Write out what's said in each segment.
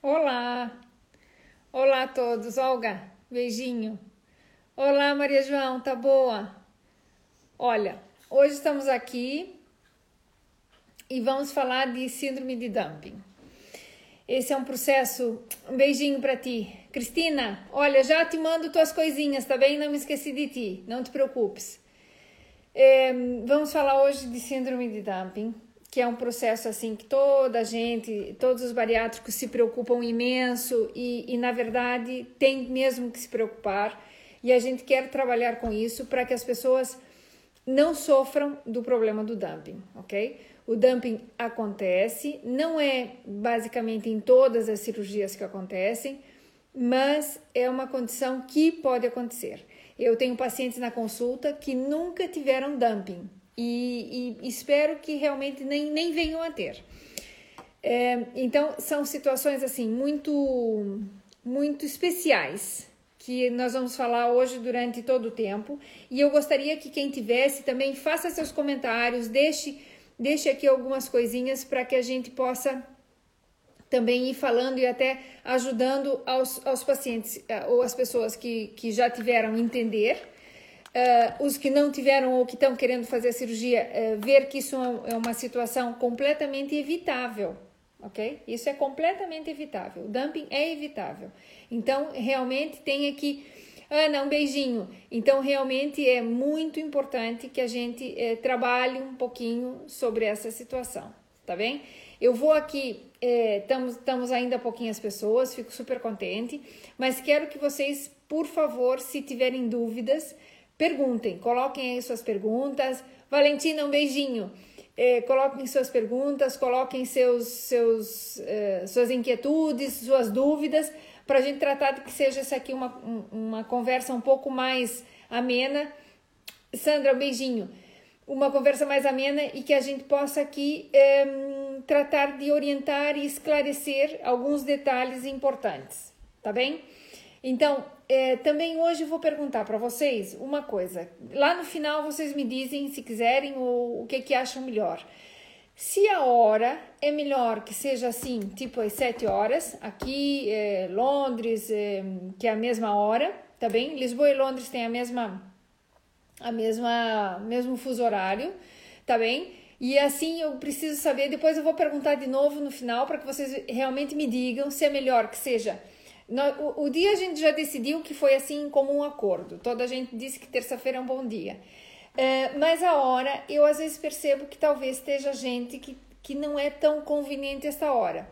Olá! Olá a todos, Olga, beijinho. Olá, Maria João, tá boa? Olha, hoje estamos aqui e vamos falar de síndrome de dumping. Esse é um processo. Um beijinho para ti. Cristina, olha, já te mando tuas coisinhas, tá bem? Não me esqueci de ti, não te preocupes. É, vamos falar hoje de síndrome de dumping que é um processo assim que toda a gente, todos os bariátricos se preocupam imenso e, e na verdade tem mesmo que se preocupar e a gente quer trabalhar com isso para que as pessoas não sofram do problema do dumping, ok? O dumping acontece, não é basicamente em todas as cirurgias que acontecem, mas é uma condição que pode acontecer. Eu tenho pacientes na consulta que nunca tiveram dumping, e, e espero que realmente nem, nem venham a ter. É, então, são situações assim muito, muito especiais que nós vamos falar hoje durante todo o tempo. E eu gostaria que quem tivesse também faça seus comentários, deixe, deixe aqui algumas coisinhas para que a gente possa também ir falando e até ajudando aos, aos pacientes eh, ou as pessoas que, que já tiveram entender Uh, os que não tiveram ou que estão querendo fazer a cirurgia, uh, ver que isso é, uma situação completamente evitável, ok? Isso é completamente evitável. O dumping é evitável. Então, realmente tem aqui. Ana, um beijinho. Então, realmente é muito importante que a gente eh, trabalhe um pouquinho sobre essa situação, tá bem? Eu vou aqui, estamos ainda pouquinhas pessoas, fico super contente, mas quero que vocês, por favor, se tiverem dúvidas, Perguntem, coloquem aí suas perguntas. Valentina, um beijinho. É, coloquem suas perguntas, coloquem seus, seus, é, suas inquietudes, suas dúvidas, para a gente tratar de que seja essa aqui uma, uma conversa um pouco mais amena. Sandra, um beijinho. Uma conversa mais amena e que a gente possa aqui é, tratar de orientar e esclarecer alguns detalhes importantes, tá bem? Então, é, também hoje vou perguntar para vocês uma coisa. Lá no final vocês me dizem, se quiserem, o, o que, que acham melhor. Se a hora é melhor que seja assim, tipo às 7 horas, aqui é, Londres, é, que é a mesma hora, tá bem? Lisboa e Londres têm a mesma, a mesma, mesmo fuso horário, tá bem? E assim eu preciso saber, depois eu vou perguntar de novo no final para que vocês realmente me digam se é melhor que seja o, o, dia a gente já decidiu que foi assim como um acordo. Toda a gente disse que terça-feira é um bom dia. É, mas a hora, eu às vezes percebo que talvez esteja gente que, que não é tão conveniente essa hora.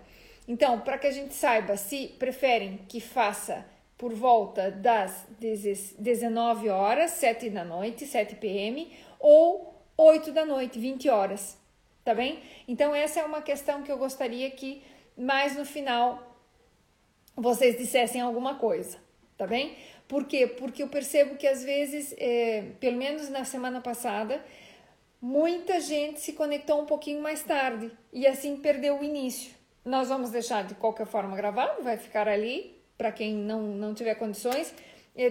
Então, para que a gente saiba se preferem que faça por volta das 19 horas, 7 da noite, 7 pm, ou 8 da noite, 20 horas, tá bem? Então, essa é uma questão que eu gostaria que mais no final vocês dissessem alguma coisa, tá bem? Por quê? Porque eu percebo que às vezes, é, pelo menos na semana passada, muita gente se conectou um pouquinho mais tarde e assim perdeu o início. Nós vamos deixar de qualquer forma gravado, vai ficar ali para quem não, não tiver condições.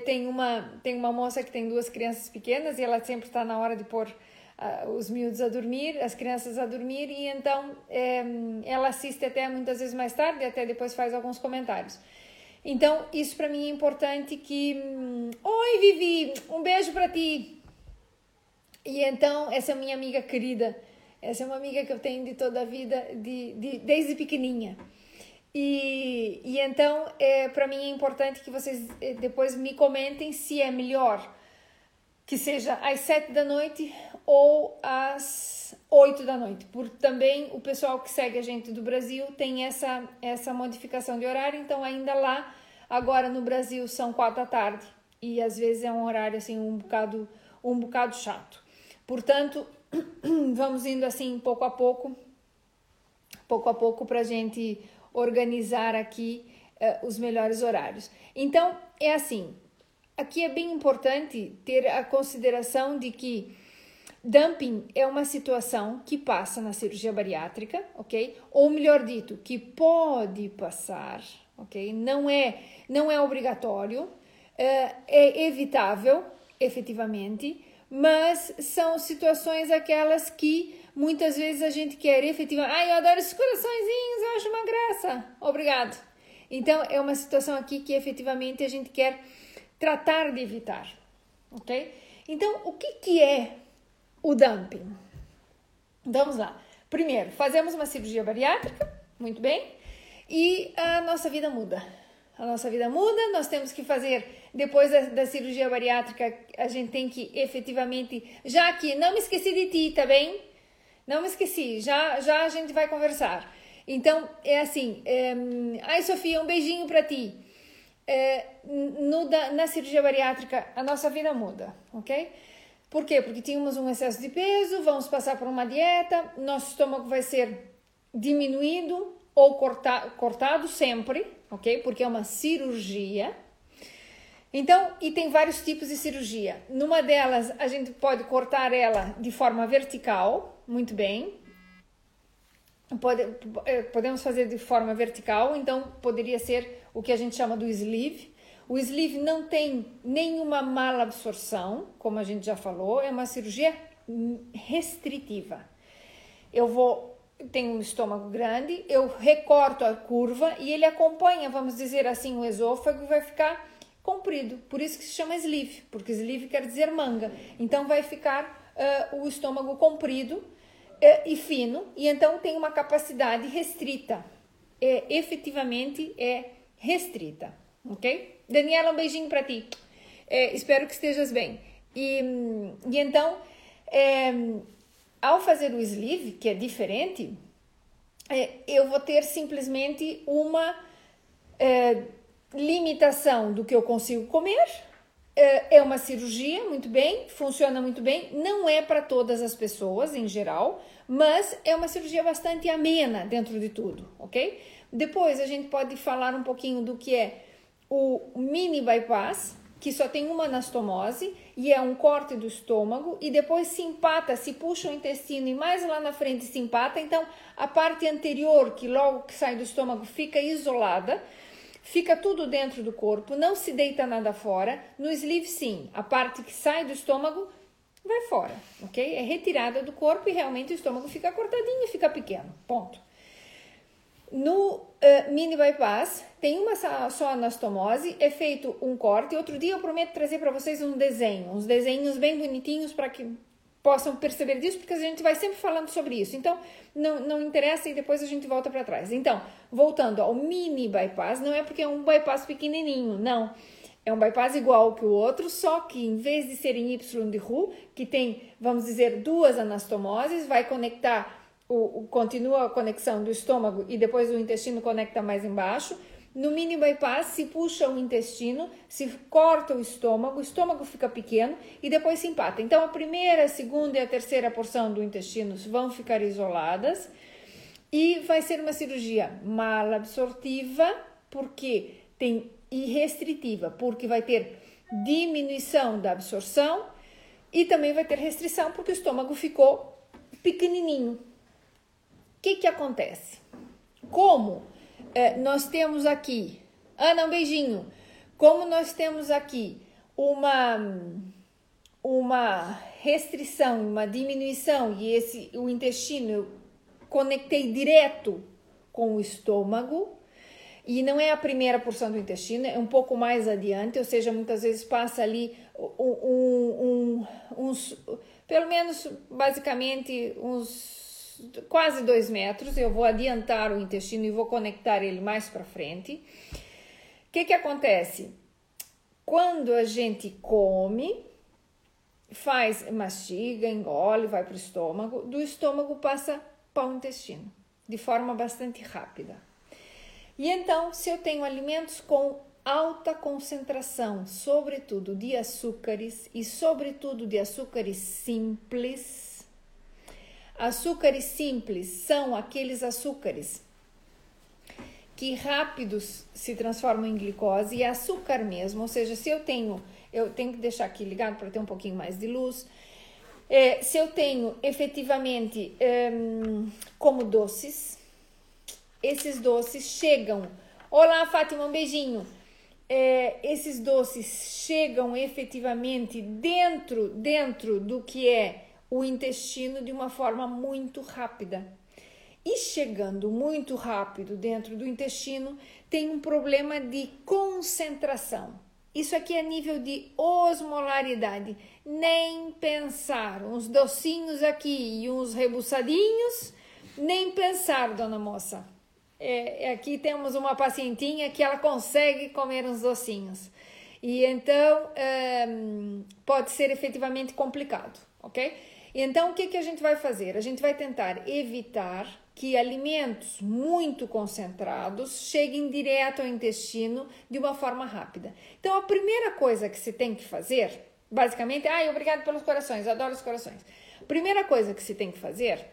Tenho uma, tem uma moça que tem duas crianças pequenas e ela sempre está na hora de pôr uh, os miúdos a dormir, as crianças a dormir, e então é, ela assiste até muitas vezes mais tarde, até depois faz alguns comentários. Então, isso para mim é importante que. Hum, Oi, Vivi, um beijo para ti. E então, essa é minha amiga querida, essa é uma amiga que eu tenho de toda a vida, de, de desde pequenininha. E, e então, é, para mim é importante que vocês eh, depois me comentem se é melhor que seja às sete da noite ou às 8 da noite, porque também o pessoal que segue a gente do Brasil tem essa, essa modificação de horário, então ainda lá, agora no Brasil são 4 da tarde e às vezes é um horário assim um bocado, um bocado chato. Portanto, vamos indo assim pouco a pouco, pouco a pouco para a gente organizar aqui uh, os melhores horários. Então, é assim, aqui é bem importante ter a consideração de que Dumping é uma situação que passa na cirurgia bariátrica, ok? Ou melhor dito, que pode passar, ok? Não é, não é obrigatório, é, é evitável, efetivamente, mas são situações aquelas que muitas vezes a gente quer efetivamente. Ai, eu adoro esses coraçõezinhos, eu acho uma graça. Obrigado. Então, é uma situação aqui que efetivamente a gente quer tratar de evitar, ok? Então, o que, que é o dumping? Vamos lá. Primeiro, fazemos uma cirurgia bariátrica, muito bem, e a nossa vida muda. A nossa vida muda, nós temos que fazer, depois da, da cirurgia bariátrica, a gente tem que efetivamente, já que não me esqueci de ti, tá bem? Não me esqueci, já, já a gente vai conversar. Então, é assim, é, ai Sofia, um beijinho para ti. É, no, na cirurgia bariátrica, a nossa vida muda, ok? Por quê? Porque tínhamos um excesso de peso, vamos passar por uma dieta, nosso estômago vai ser diminuído ou corta, cortado sempre, ok? Porque é uma cirurgia. Então, e tem vários tipos de cirurgia. Numa delas, a gente pode cortar ela de forma vertical, muito bem. Pode, eh, podemos fazer de forma vertical, então poderia ser o que a gente chama do sleeve. O sleeve não tem nenhuma mala absorção, como a gente já falou, é uma cirurgia restritiva. Eu vou, tenho um estômago grande, eu recorto a curva e ele acompanha, vamos dizer assim, o esôfago e vai ficar comprido. Por isso que se chama sleeve, porque sleeve quer dizer manga. Então vai ficar uh, o estômago comprido uh, e fino, e então tem uma capacidade restrita. É, efetivamente é restrita, ok? Daniela, um beijinho para ti. É, espero que estejas bem. E, e então, é, ao fazer o sleeve, que é diferente, é, eu vou ter simplesmente uma é, limitação do que eu consigo comer. É, é uma cirurgia, muito bem, funciona muito bem. Não é para todas as pessoas em geral, mas é uma cirurgia bastante amena dentro de tudo, ok? Depois a gente pode falar um pouquinho do que é o mini bypass, que só tem uma anastomose e é um corte do estômago e depois se empata, se puxa o intestino e mais lá na frente se empata, então a parte anterior que logo que sai do estômago fica isolada, fica tudo dentro do corpo, não se deita nada fora. No sleeve sim, a parte que sai do estômago vai fora, ok? É retirada do corpo e realmente o estômago fica cortadinho e fica pequeno, ponto. No uh, mini bypass, tem uma só anastomose, é feito um corte. Outro dia eu prometo trazer para vocês um desenho, uns desenhos bem bonitinhos para que possam perceber disso, porque a gente vai sempre falando sobre isso. Então, não, não interessa e depois a gente volta para trás. Então, voltando ao mini bypass, não é porque é um bypass pequenininho, não. É um bypass igual que o outro, só que em vez de ser em Y de Ru, que tem, vamos dizer, duas anastomoses, vai conectar o, o, continua a conexão do estômago e depois o intestino conecta mais embaixo. No mini bypass se puxa o intestino, se corta o estômago, o estômago fica pequeno e depois se empata. Então a primeira, a segunda e a terceira porção do intestino vão ficar isoladas e vai ser uma cirurgia mal absortiva, porque tem e restritiva, porque vai ter diminuição da absorção e também vai ter restrição porque o estômago ficou pequenininho que, que acontece? Como é, nós temos aqui, Ana, um beijinho. Como nós temos aqui uma, uma restrição, uma diminuição, e esse o intestino eu conectei direto com o estômago, e não é a primeira porção do intestino, é um pouco mais adiante, ou seja, muitas vezes passa ali um, um, um, uns, pelo menos basicamente uns quase dois metros. Eu vou adiantar o intestino e vou conectar ele mais para frente. O que, que acontece? Quando a gente come, faz, mastiga, engole, vai para o estômago, do estômago passa para o intestino, de forma bastante rápida. E então, se eu tenho alimentos com alta concentração, sobretudo de açúcares e sobretudo de açúcares simples, Açúcares simples são aqueles açúcares que rápidos se transformam em glicose e açúcar mesmo, ou seja, se eu tenho, eu tenho que deixar aqui ligado para ter um pouquinho mais de luz. É, se eu tenho efetivamente é, como doces, esses doces chegam. Olá, Fátima, um beijinho. É, esses doces chegam efetivamente dentro dentro do que é o intestino de uma forma muito rápida. e chegando muito rápido dentro do intestino, tem um problema de concentração. Isso aqui é nível de osmolaridade. Nem pensar. Uns docinhos aqui e uns rebuçadinhos, nem pensar, dona moça. É, aqui temos uma pacientinha que ela consegue comer uns docinhos. E então é, pode ser efetivamente complicado, ok? Então o que, que a gente vai fazer? A gente vai tentar evitar que alimentos muito concentrados cheguem direto ao intestino de uma forma rápida. Então a primeira coisa que se tem que fazer, basicamente, ai, obrigado pelos corações, adoro os corações. Primeira coisa que se tem que fazer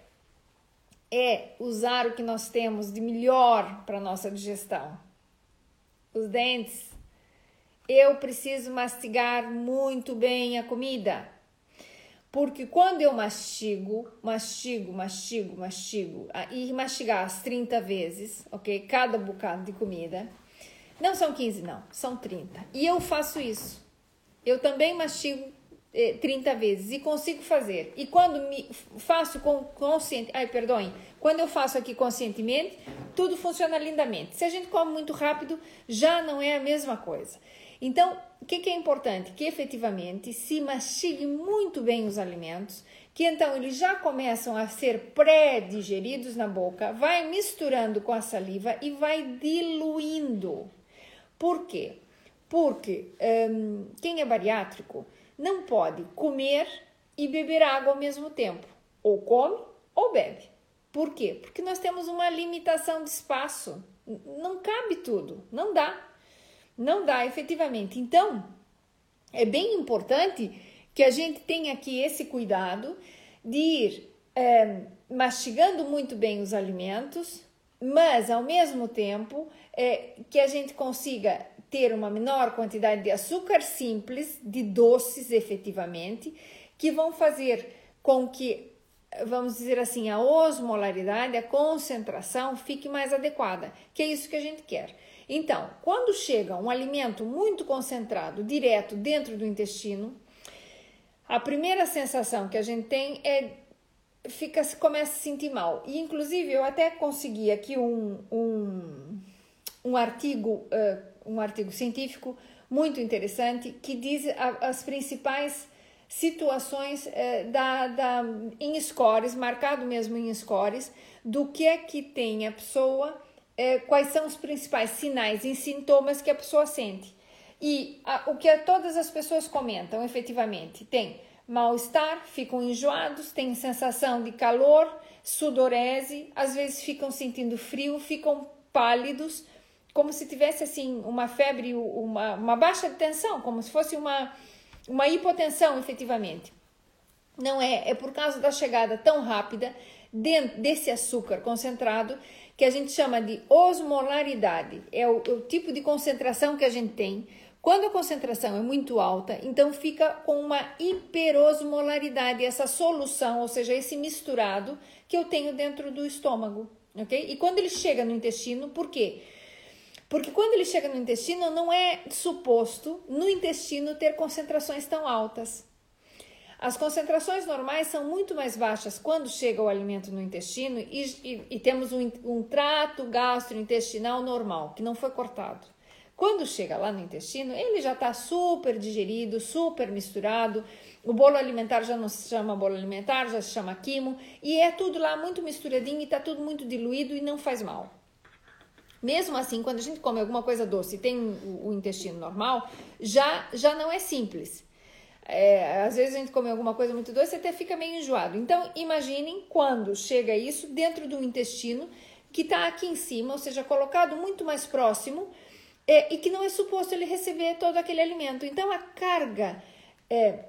é usar o que nós temos de melhor para nossa digestão. Os dentes eu preciso mastigar muito bem a comida. Porque quando eu mastigo, mastigo, mastigo, mastigo, e mastigar as 30 vezes, ok? Cada bocado de comida. Não são 15, não, são 30. E eu faço isso. Eu também mastigo eh, 30 vezes e consigo fazer. E quando me faço com consciente, ai, perdoem, quando eu faço aqui conscientemente, tudo funciona lindamente. Se a gente come muito rápido, já não é a mesma coisa. Então, o que, que é importante? Que efetivamente se mastigue muito bem os alimentos, que então eles já começam a ser pré-digeridos na boca, vai misturando com a saliva e vai diluindo. Por quê? Porque hum, quem é bariátrico não pode comer e beber água ao mesmo tempo. Ou come ou bebe. Por quê? Porque nós temos uma limitação de espaço. Não cabe tudo, não dá. Não dá efetivamente. Então, é bem importante que a gente tenha aqui esse cuidado de ir é, mastigando muito bem os alimentos, mas ao mesmo tempo é, que a gente consiga ter uma menor quantidade de açúcar simples, de doces efetivamente, que vão fazer com que, vamos dizer assim, a osmolaridade, a concentração fique mais adequada, que é isso que a gente quer. Então, quando chega um alimento muito concentrado direto dentro do intestino, a primeira sensação que a gente tem é fica começa a se sentir mal. E inclusive eu até consegui aqui um, um, um artigo uh, um artigo científico muito interessante que diz a, as principais situações uh, da, da, em scores, marcado mesmo em scores, do que é que tem a pessoa é, quais são os principais sinais e sintomas que a pessoa sente. E a, o que todas as pessoas comentam efetivamente: tem mal-estar, ficam enjoados, têm sensação de calor, sudorese, às vezes ficam sentindo frio, ficam pálidos, como se tivesse assim uma febre, uma, uma baixa de tensão, como se fosse uma, uma hipotensão efetivamente. Não é, é por causa da chegada tão rápida desse açúcar concentrado que a gente chama de osmolaridade. É o, o tipo de concentração que a gente tem. Quando a concentração é muito alta, então fica com uma hiperosmolaridade, essa solução, ou seja, esse misturado que eu tenho dentro do estômago, ok? E quando ele chega no intestino, por quê? Porque quando ele chega no intestino, não é suposto no intestino ter concentrações tão altas. As concentrações normais são muito mais baixas quando chega o alimento no intestino e, e, e temos um, um trato gastrointestinal normal, que não foi cortado. Quando chega lá no intestino, ele já está super digerido, super misturado. O bolo alimentar já não se chama bolo alimentar, já se chama quimo, e é tudo lá muito misturadinho e está tudo muito diluído e não faz mal. Mesmo assim, quando a gente come alguma coisa doce e tem o, o intestino normal, já, já não é simples. É, às vezes a gente come alguma coisa muito doce até fica meio enjoado. Então, imaginem quando chega isso dentro do intestino que está aqui em cima, ou seja, colocado muito mais próximo é, e que não é suposto ele receber todo aquele alimento. Então, a carga, é,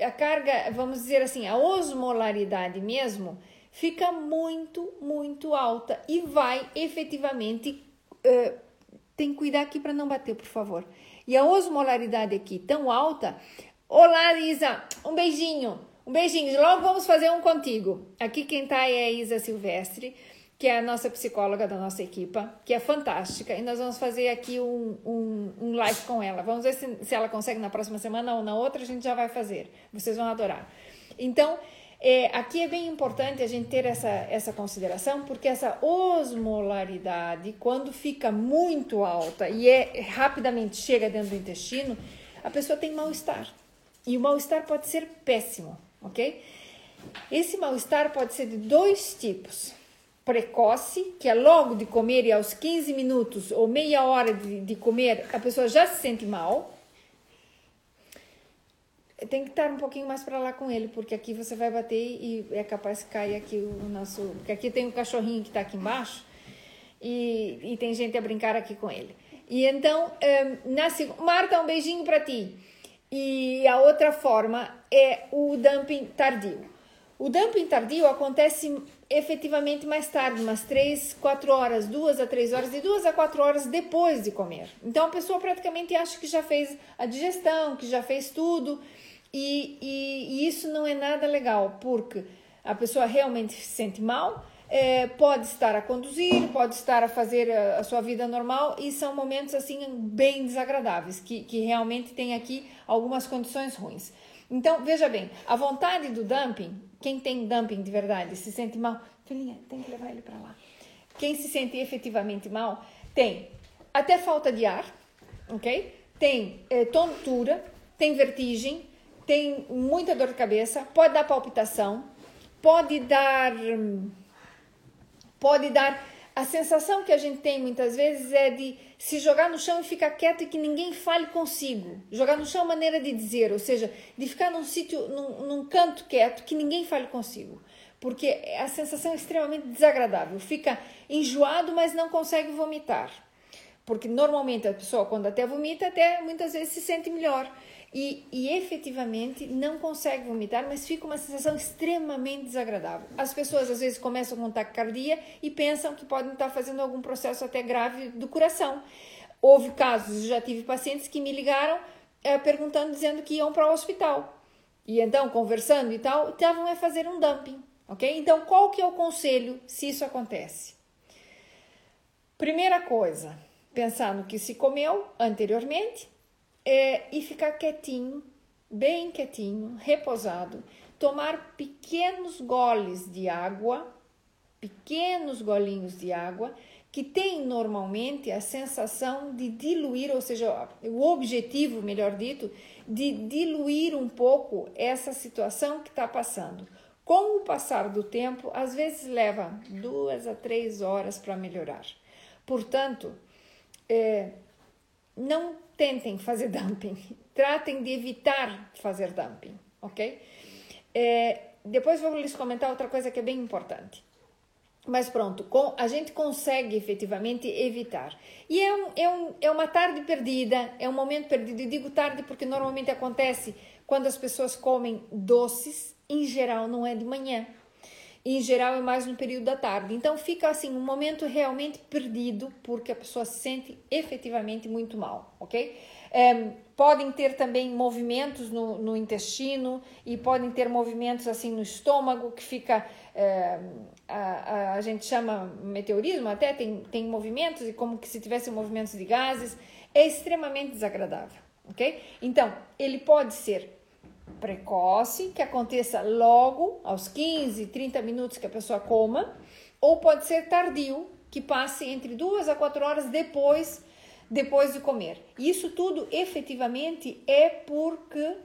a carga, vamos dizer assim, a osmolaridade mesmo, fica muito, muito alta e vai efetivamente. É, tem que cuidar aqui para não bater, por favor. E a osmolaridade aqui tão alta Olá, Isa. Um beijinho. Um beijinho. Logo vamos fazer um contigo. Aqui quem tá é a Isa Silvestre, que é a nossa psicóloga da nossa equipa, que é fantástica. E nós vamos fazer aqui um, um, um live com ela. Vamos ver se, se ela consegue na próxima semana ou na outra, a gente já vai fazer. Vocês vão adorar. Então, É, aqui é bem importante a gente ter essa, essa consideração, porque essa osmolaridade, quando fica muito alta e é rapidamente chega dentro do intestino, a pessoa tem mal-estar. E o mal-estar pode ser péssimo, ok? Esse mal-estar pode ser de dois tipos. Precoce, que é logo de comer e aos 15 minutos ou meia hora de, de comer, a pessoa já se sente mal tem que estar um pouquinho mais para lá com ele, porque aqui você vai bater e é capaz que caia aqui o nosso. Porque aqui tem um cachorrinho que está aqui embaixo e, e tem gente a brincar aqui com ele. E então, um, na, Marta, um beijinho para ti. E a outra forma é o dumping tardio. O dumping tardio acontece efetivamente mais tarde, umas 3, 4 horas, 2 a 3 horas, de 2 a 4 horas depois de comer. Então a pessoa praticamente acha que já fez a digestão, que já fez tudo e, e, e isso não é nada legal, porque a pessoa realmente se sente mal, é, pode estar a conduzir, pode estar a fazer a, a, sua vida normal e são momentos assim bem desagradáveis, que, que realmente tem aqui algumas condições ruins. Então, veja bem, a vontade do dumping, quem tem dumping de verdade, se sente mal, filhinha, tem que levar ele para lá. Quem se sente efetivamente mal, tem até falta de ar, ok? Tem é, tontura, tem vertigem, tem muita dor de cabeça, pode dar palpitação, pode dar pode dar a sensação que a gente tem muitas vezes é de se jogar no chão e ficar quieto e que ninguém fale consigo. Jogar no chão é maneira de dizer, ou seja, de ficar num sítio, num, num canto quieto que ninguém fale consigo. Porque a sensação é extremamente desagradável. Fica enjoado, mas não consegue vomitar. Porque normalmente a pessoa, quando até vomita, até muitas vezes se sente melhor e, e efetivamente não consegue vomitar, mas fica uma sensação extremamente desagradável. As pessoas às vezes começam com taquicardia e pensam que podem estar fazendo algum processo até grave do coração. Houve casos, já tive pacientes que me ligaram é, perguntando, dizendo que iam para o hospital. E então, conversando e tal, estavam a fazer um dumping, ok? Então, qual que é o conselho se isso acontece? Primeira coisa, pensar no que se comeu anteriormente, é, e ficar quietinho, bem quietinho, repousado, tomar pequenos goles de água, pequenos golinhos de água, que tem normalmente a sensação de diluir, ou seja, o objetivo, melhor dito, de diluir um pouco essa situação que está passando. Com o passar do tempo, às vezes leva duas a três horas para melhorar. Portanto, é, não tentem fazer dumping, tratem de evitar fazer dumping, ok? É, depois vou lhes comentar outra coisa que é bem importante. Mas pronto, com, a gente consegue efetivamente evitar. E é, um, é, um, é uma tarde perdida, é um momento perdido. E digo tarde porque normalmente acontece quando as pessoas comem doces, em geral não é de manhã em geral é mais no período da tarde. Então fica assim um momento realmente perdido porque a pessoa se sente efetivamente muito mal, ok? É, podem ter também movimentos no, no, intestino e podem ter movimentos assim no estômago que fica é, a, a, a, gente chama meteorismo até tem, tem movimentos e como que se tivesse movimentos de gases é extremamente desagradável ok então ele pode ser precoce, que aconteça logo, aos 15, 30 minutos que a pessoa coma, ou pode ser tardio, que passe entre duas a quatro horas depois, depois de comer. Isso tudo efetivamente é porque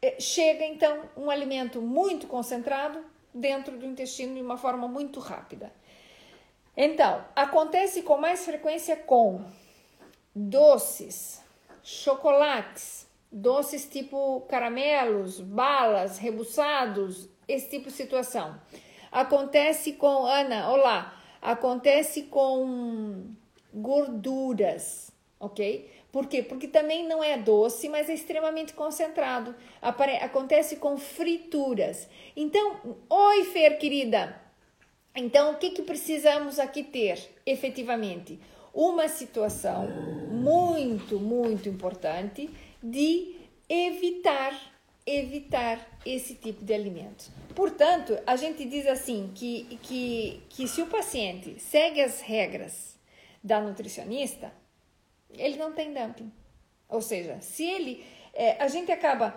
é, chega então um alimento muito concentrado dentro do intestino de uma forma muito rápida. Então, acontece com mais frequência com doces, chocolates, doces tipo caramelos, balas, rebuçados, esse tipo de situação. Acontece com Ana, olá, acontece com gorduras, ok? Por quê? Porque também não é doce, mas é extremamente concentrado. Apare acontece com frituras. Então, oi, Fer, querida. Então, o que, que precisamos aqui ter, efetivamente? Uma situação muito, muito importante de evitar evitar esse tipo de alimentos. Portanto, a gente diz assim que, que, que se o paciente segue as regras da nutricionista, ele não tem dumping. Ou seja, se ele. É, a gente acaba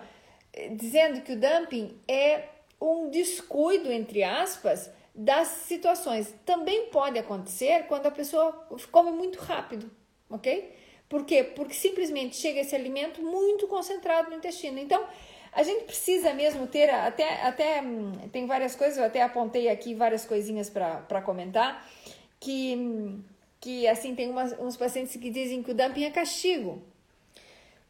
é, dizendo que o dumping é um descuido, entre aspas, das situações. Também pode acontecer quando a pessoa come muito rápido, ok? Por quê? Porque simplesmente chega esse alimento muito concentrado no intestino. Então, a gente precisa mesmo ter, até, até hum, tem várias coisas, eu até apontei aqui várias coisinhas para comentar, que, que assim, tem umas, uns pacientes que dizem que o dumping é castigo.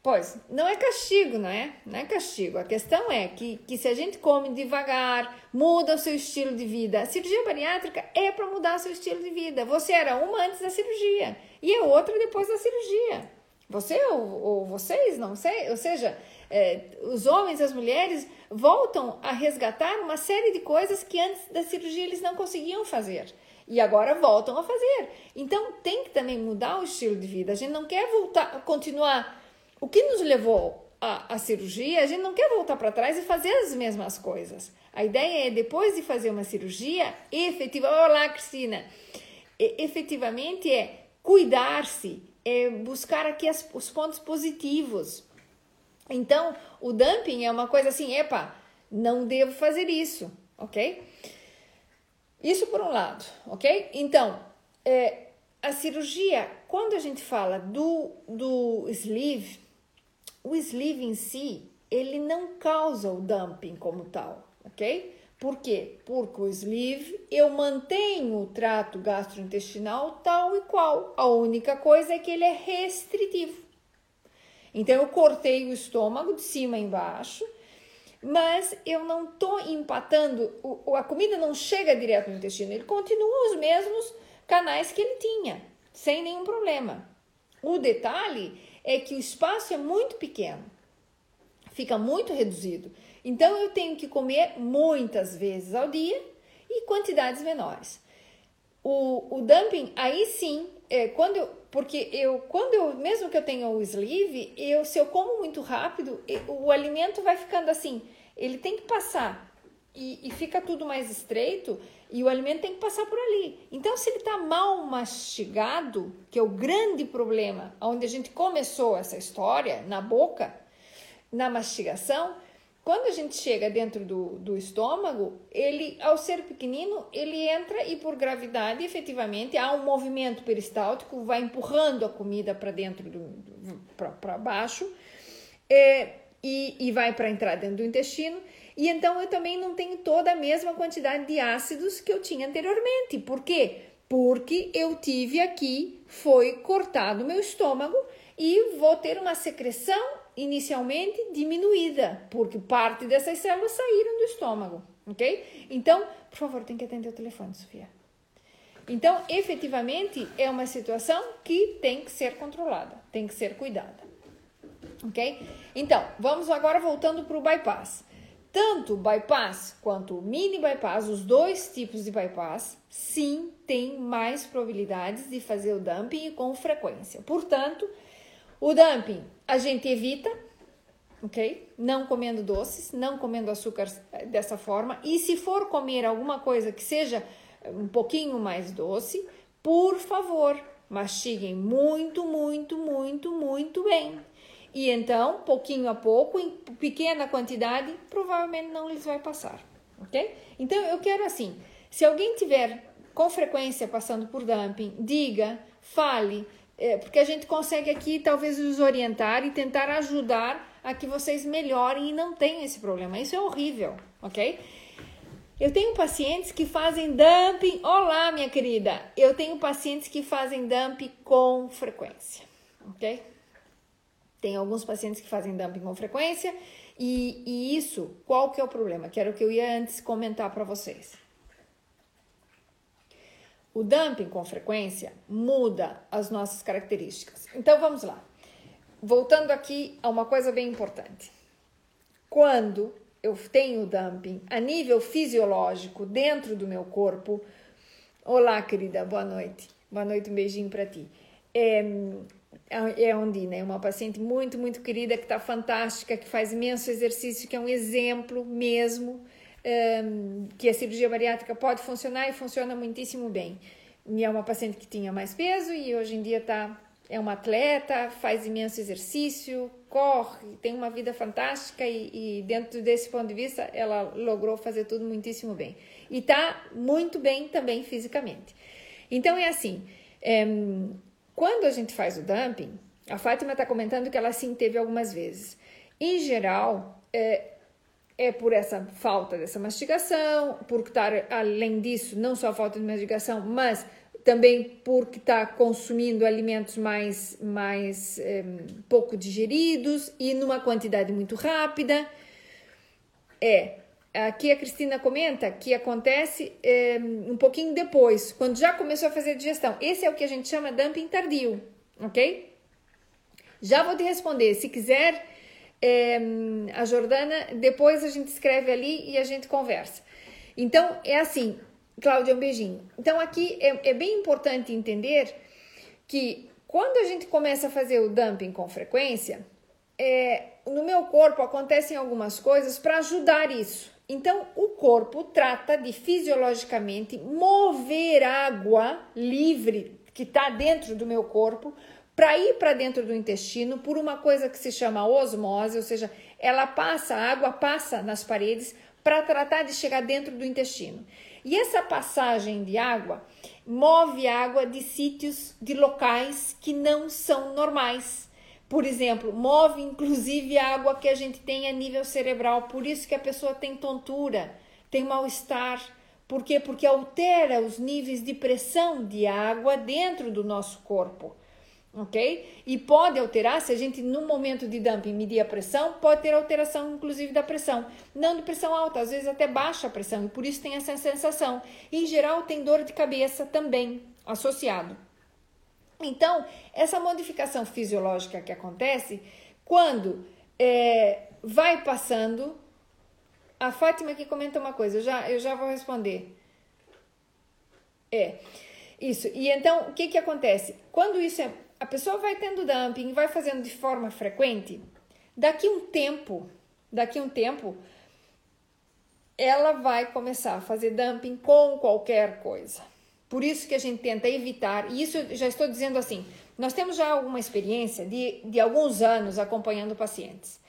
Pois, não é castigo, não é? Não é castigo. A questão é que, que se a gente come devagar, muda o seu estilo de vida. A cirurgia bariátrica é para mudar o seu estilo de vida. Você era uma antes da cirurgia e é outra depois da cirurgia. Você ou, ou vocês, não sei. Ou seja, é, os homens e as mulheres voltam a resgatar uma série de coisas que antes da cirurgia eles não conseguiam fazer. E agora voltam a fazer. Então tem que também mudar o estilo de vida. A gente não quer voltar, continuar o que nos levou à, cirurgia, a gente não quer voltar para trás e fazer as mesmas coisas. A ideia é, depois de fazer uma cirurgia efetiva, olá, Cristina, efetivamente é cuidar-se, é buscar aqui as, os pontos positivos. Então, o dumping é uma coisa assim, epa, não devo fazer isso, ok? Isso por um lado, ok? Então, é, a cirurgia, quando a gente fala do, do sleeve, o sleeve em si, ele não causa o dumping como tal, ok? Por quê? Porque o sleeve eu mantenho o trato gastrointestinal tal e qual. A única coisa é que ele é restritivo. Então eu cortei o estômago de cima embaixo, mas eu não estou empatando, o, a comida não chega direto no intestino, ele continua os mesmos canais que ele tinha, sem nenhum problema. O detalhe é que o espaço é muito pequeno, fica muito reduzido. Então eu tenho que comer muitas vezes ao dia e quantidades menores. O, o dumping, aí sim, é, quando eu, porque eu, quando eu, mesmo que eu tenha o sleeve, eu, se eu como muito rápido, o alimento vai ficando assim, ele tem que passar e, e fica tudo mais estreito e o alimento tem que passar por ali. Então, se ele está mal mastigado, que é o grande problema, onde a gente começou essa história, na boca, na mastigação, quando a gente chega dentro do, do estômago, ele, ao ser pequenino, ele entra e por gravidade, efetivamente, há um movimento peristáltico, vai empurrando a comida para dentro, para baixo, é, e, e vai para entrar dentro do intestino. E então eu também não tenho toda a mesma quantidade de ácidos que eu tinha anteriormente. Por quê? Porque eu tive aqui, foi cortado meu estômago e vou ter uma secreção inicialmente diminuída, porque parte dessas células saíram do estômago, ok? Então, por favor, tem que atender o telefone, Sofia. Então, efetivamente, é uma situação que tem que ser controlada, tem que ser cuidada, ok? Então, vamos agora voltando para o bypass. Tanto o bypass quanto o mini bypass, os dois tipos de bypass, sim, tem mais probabilidades de fazer o dumping com frequência. Portanto, o dumping a gente evita, ok? Não comendo doces, não comendo açúcar eh, dessa forma. E se for comer alguma coisa que seja eh, um pouquinho mais doce, por favor, mastiguem muito, muito, muito, muito bem. E então, pouquinho a pouco, em pequena quantidade, provavelmente não lhes vai passar, ok? Então, eu quero assim, se alguém tiver com frequência passando por dumping, diga, fale, é, porque a gente consegue aqui talvez os orientar e tentar ajudar a que vocês melhorem e não tenham esse problema. Isso é horrível, ok? Eu tenho pacientes que fazem dumping. Olá, minha querida. Eu tenho pacientes que fazem dumping com frequência, ok? Tem alguns pacientes que fazem dumping com frequência e, e isso, qual que é o problema? Que era o que eu ia antes comentar para vocês. O dumping com frequência muda as nossas características. Então vamos lá. Voltando aqui a uma coisa bem importante. Quando eu tenho dumping a nível fisiológico dentro do meu corpo, olá querida, boa noite. Boa noite, um beijinho para ti. É, é a Ondina, é uma paciente muito, muito querida, que está fantástica, que faz imenso exercício, que é um exemplo mesmo um, que a cirurgia bariátrica pode funcionar e funciona muitíssimo bem. E é uma paciente que tinha mais peso e hoje em dia está é uma atleta, faz imenso exercício, corre, tem uma vida fantástica e, e, dentro desse ponto de vista ela logrou fazer tudo muitíssimo bem. E tá muito bem também fisicamente. Então é assim, é, quando a gente faz o dumping, a Fátima está comentando que ela sim teve algumas vezes. Em geral, é, é por essa falta dessa mastigação, por estar, além disso, não só a falta de mastigação, mas também porque está consumindo alimentos mais, mais é, pouco digeridos e numa quantidade muito rápida. É, aqui a Cristina comenta que acontece é, um pouquinho depois, quando já começou a fazer a digestão. Esse é o que a gente chama dumping tardio, ok? Já vou te responder. Se quiser, é, a Jordana, depois a gente escreve ali e a gente conversa. Então, é assim, Cláudia, um beijinho. Então, aqui é, é bem importante entender que quando a gente começa a fazer o dumping com frequência, é, no meu corpo acontecem algumas coisas para ajudar isso. Então, o corpo trata de fisiologicamente mover água livre que está dentro do meu corpo para ir para dentro do intestino por uma coisa que se chama osmose, ou seja, ela passa, a água passa nas paredes para tratar de chegar dentro do intestino. E essa passagem de água move água de sítios, de locais que não são normais. Por exemplo, move inclusive a água que a gente tem a nível cerebral. Por isso que a pessoa tem tontura, tem mal-estar. Por quê? Porque altera os níveis de pressão de água dentro do nosso corpo ok? E pode alterar, se a gente no momento de dumping medir a pressão, pode ter alteração inclusive da pressão. Não de pressão alta, às vezes até baixa a pressão e por isso tem essa sensação. Em geral, tem dor de cabeça também associado. Então, essa modificação fisiológica que acontece quando é, vai passando. A Fátima aqui comenta uma coisa, eu já, eu já vou responder. É, isso. E então, o que, que acontece? Quando isso é a pessoa vai tendo dumping, vai fazendo de forma frequente, daqui um tempo, daqui um tempo, ela vai começar a fazer dumping com qualquer coisa. Por isso que a gente tenta evitar, e isso já estou dizendo assim, nós temos já alguma experiência de, de alguns anos acompanhando pacientes.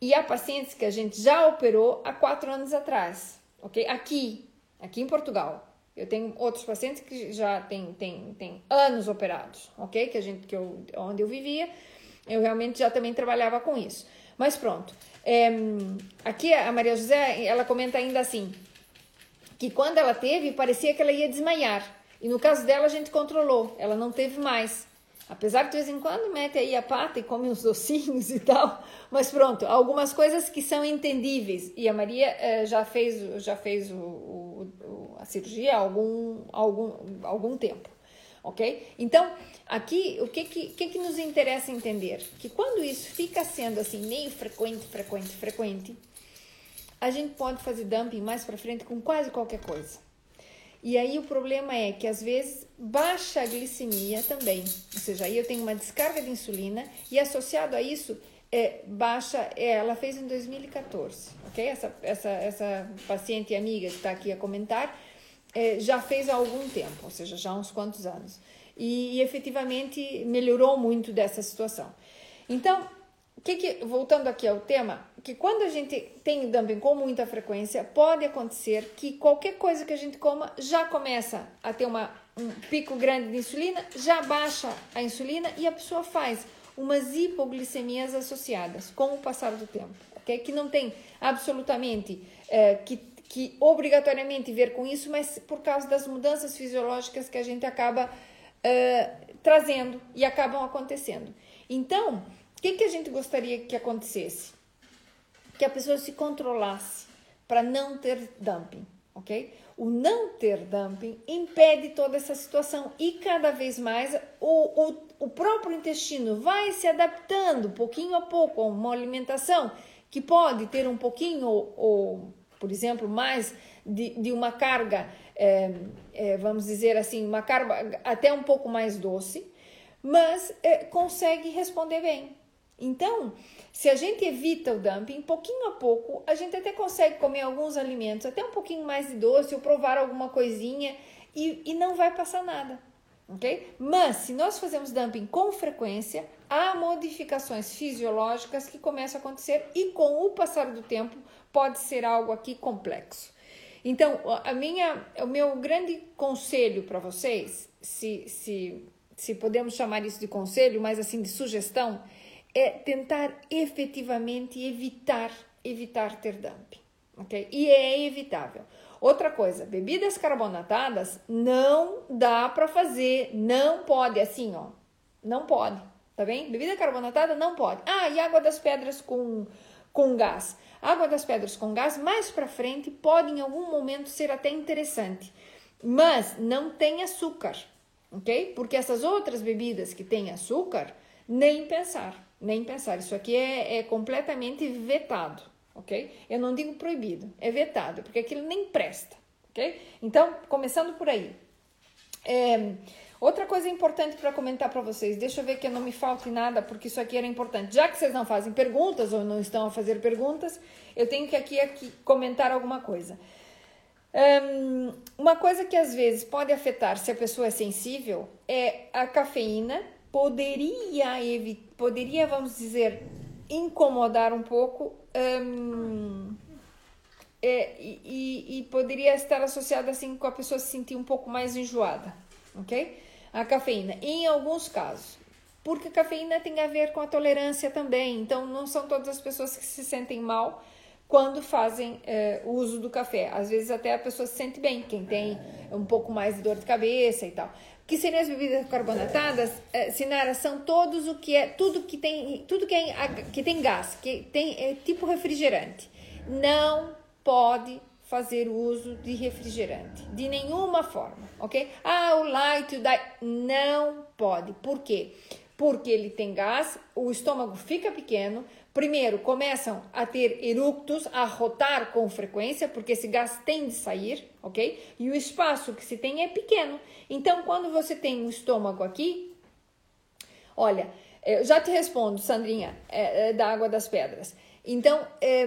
E há pacientes que a gente já operou há quatro anos atrás, ok? Aqui, aqui em Portugal. Eu tenho outros pacientes que já têm tem, tem anos operados, ok? Que a gente, que eu, onde eu vivia, eu realmente já também trabalhava com isso. Mas pronto. É, aqui a Maria José, ela comenta ainda assim, que quando ela teve, parecia que ela ia desmaiar. E no caso dela, a gente controlou, ela não teve mais. Apesar de, de vez em quando mete aí a pata e come uns docinhos e tal, mas pronto, algumas coisas que são entendíveis. E a Maria eh, já fez, já fez o, o, o, a cirurgia há algum, algum, algum tempo, ok? Então, aqui, o que que, que que nos interessa entender? Que quando isso fica sendo assim, meio frequente, frequente, frequente, a gente pode fazer dumping mais para frente com quase qualquer coisa. E aí o problema é que às vezes baixa a glicemia também, ou seja, aí eu tenho uma descarga de insulina e associado a isso é, baixa, é, ela fez em 2014, ok? Essa, essa, essa paciente amiga que está aqui a comentar é, já fez há algum tempo, ou seja, já há uns quantos anos. E, e efetivamente melhorou muito dessa situação. Então, que que, voltando aqui ao tema, que quando a gente tem dumping com muita frequência, pode acontecer que qualquer coisa que a gente coma já começa a ter uma, um pico grande de insulina, já baixa a insulina e a pessoa faz umas hipoglicemias associadas com o passar do tempo, ok? Que não tem absolutamente é, que, que obrigatoriamente ver com isso, mas por causa das mudanças fisiológicas que a gente acaba é, trazendo e acabam acontecendo. Então, que, que a gente gostaria que acontecesse? que a pessoa se controlasse para não ter dumping, ok? O não ter dumping impede toda essa situação e cada vez mais o, o, o próprio intestino vai se adaptando pouquinho a pouco a uma alimentação que pode ter um pouquinho ou, ou por exemplo, mais de, de uma carga, é, é, vamos dizer assim, uma carga até um pouco mais doce, mas é, consegue responder bem. Então, se a gente evita o dumping, pouquinho a pouco, a gente até consegue comer alguns alimentos, até um pouquinho mais de doce, ou provar alguma coisinha, e, e não vai passar nada. ok? Mas se nós fazemos dumping com frequência, há modificações fisiológicas que começam a acontecer e com o passar do tempo pode ser algo aqui complexo. Então, a minha, o meu grande conselho para vocês, se, se, se podemos chamar isso de conselho, mas assim de sugestão, é tentar efetivamente evitar evitar ter dumping, ok? E é evitável. Outra coisa, bebidas carbonatadas não dá para fazer, não pode, assim, ó, não pode, tá bem? Bebida carbonatada não pode. Ah, e água das pedras com, com gás. Água das pedras com gás, mais para frente, pode em algum momento ser até interessante, mas não tem açúcar, ok? Porque essas outras bebidas que têm açúcar, nem pensar, nem pensar. Isso aqui é, é completamente vetado ok? Eu não digo proibido, é vetado, porque aquilo nem presta, ok? Então, começando por aí. É, outra coisa importante para comentar para vocês, deixa eu ver que não me falte nada, porque isso aqui era importante. Já que vocês não fazem perguntas ou não estão a fazer perguntas, eu tenho que aqui, aqui comentar alguma coisa. Um, uma coisa que às vezes pode afetar se a pessoa é sensível é a cafeína poderia poderia vamos dizer incomodar um pouco um, é, e, e, poderia estar associada assim com a pessoa se sentir um pouco mais enjoada, ok? A cafeína, em alguns casos, porque a cafeína tem a ver com a tolerância também, então não são todas as pessoas que se sentem mal quando fazem é, uso do café. Às vezes até a pessoa se sente bem, quem tem um pouco mais de dor de cabeça e tal que seriam as bebidas carbonatadas, eh, Sinara, são todos o que é, tudo que tem, tudo que, é, que tem gás, que tem é tipo refrigerante. Não pode fazer uso de refrigerante, de nenhuma forma, ok? Ah, o light, o diet, não pode. Por quê? Porque ele tem gás, o estômago fica pequeno, Primeiro, começam a ter eructos, a rotar com frequência, porque esse gás tem de sair, ok? E o espaço que se tem é pequeno. Então, quando você tem o estômago aqui, olha, eu já te respondo, Sandrinha, é, é da água das pedras. Então, é,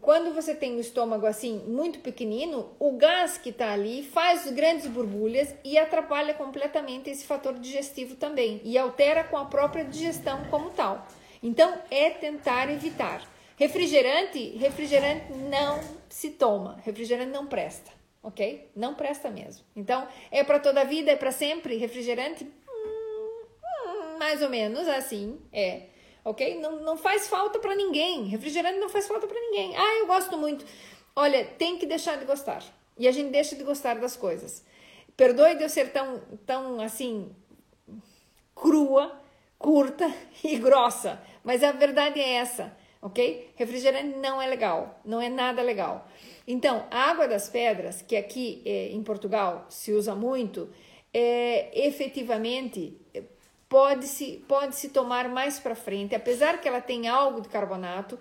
quando você tem o estômago assim muito pequenino, o gás que está ali faz grandes borbulhas e atrapalha completamente esse fator digestivo também e altera com a própria digestão como tal. Então, é tentar evitar. Refrigerante, refrigerante não se toma, refrigerante não presta, ok? Não presta mesmo. Então, é para toda a vida, é para sempre, refrigerante, hum, mais ou menos assim, é, ok? Não, não faz falta para ninguém, refrigerante não faz falta para ninguém. Ah, eu gosto muito. Olha, tem que deixar de gostar. E a gente deixa de gostar das coisas. Perdoe de eu ser tão, tão assim, crua, curta e grossa, mas a verdade é essa, ok? Refrigerante não é legal, não é nada legal. Então, a água das pedras, que aqui é, em Portugal se usa muito, é, efetivamente pode se pode se tomar mais para frente, apesar que ela tem algo de carbonato,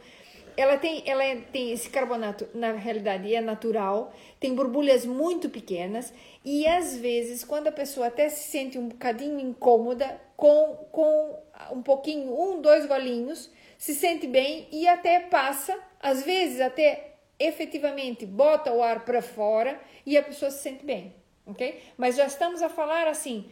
ela tem, ela é, tem esse carbonato, na realidade, é natural, tem borbulhas muito pequenas e às vezes, quando a pessoa até se sente um bocadinho incômoda, com, com um pouquinho, um, dois golinhos, se sente bem e até passa, às vezes até efetivamente bota o ar para fora e a pessoa se sente bem, ok? Mas já estamos a falar assim,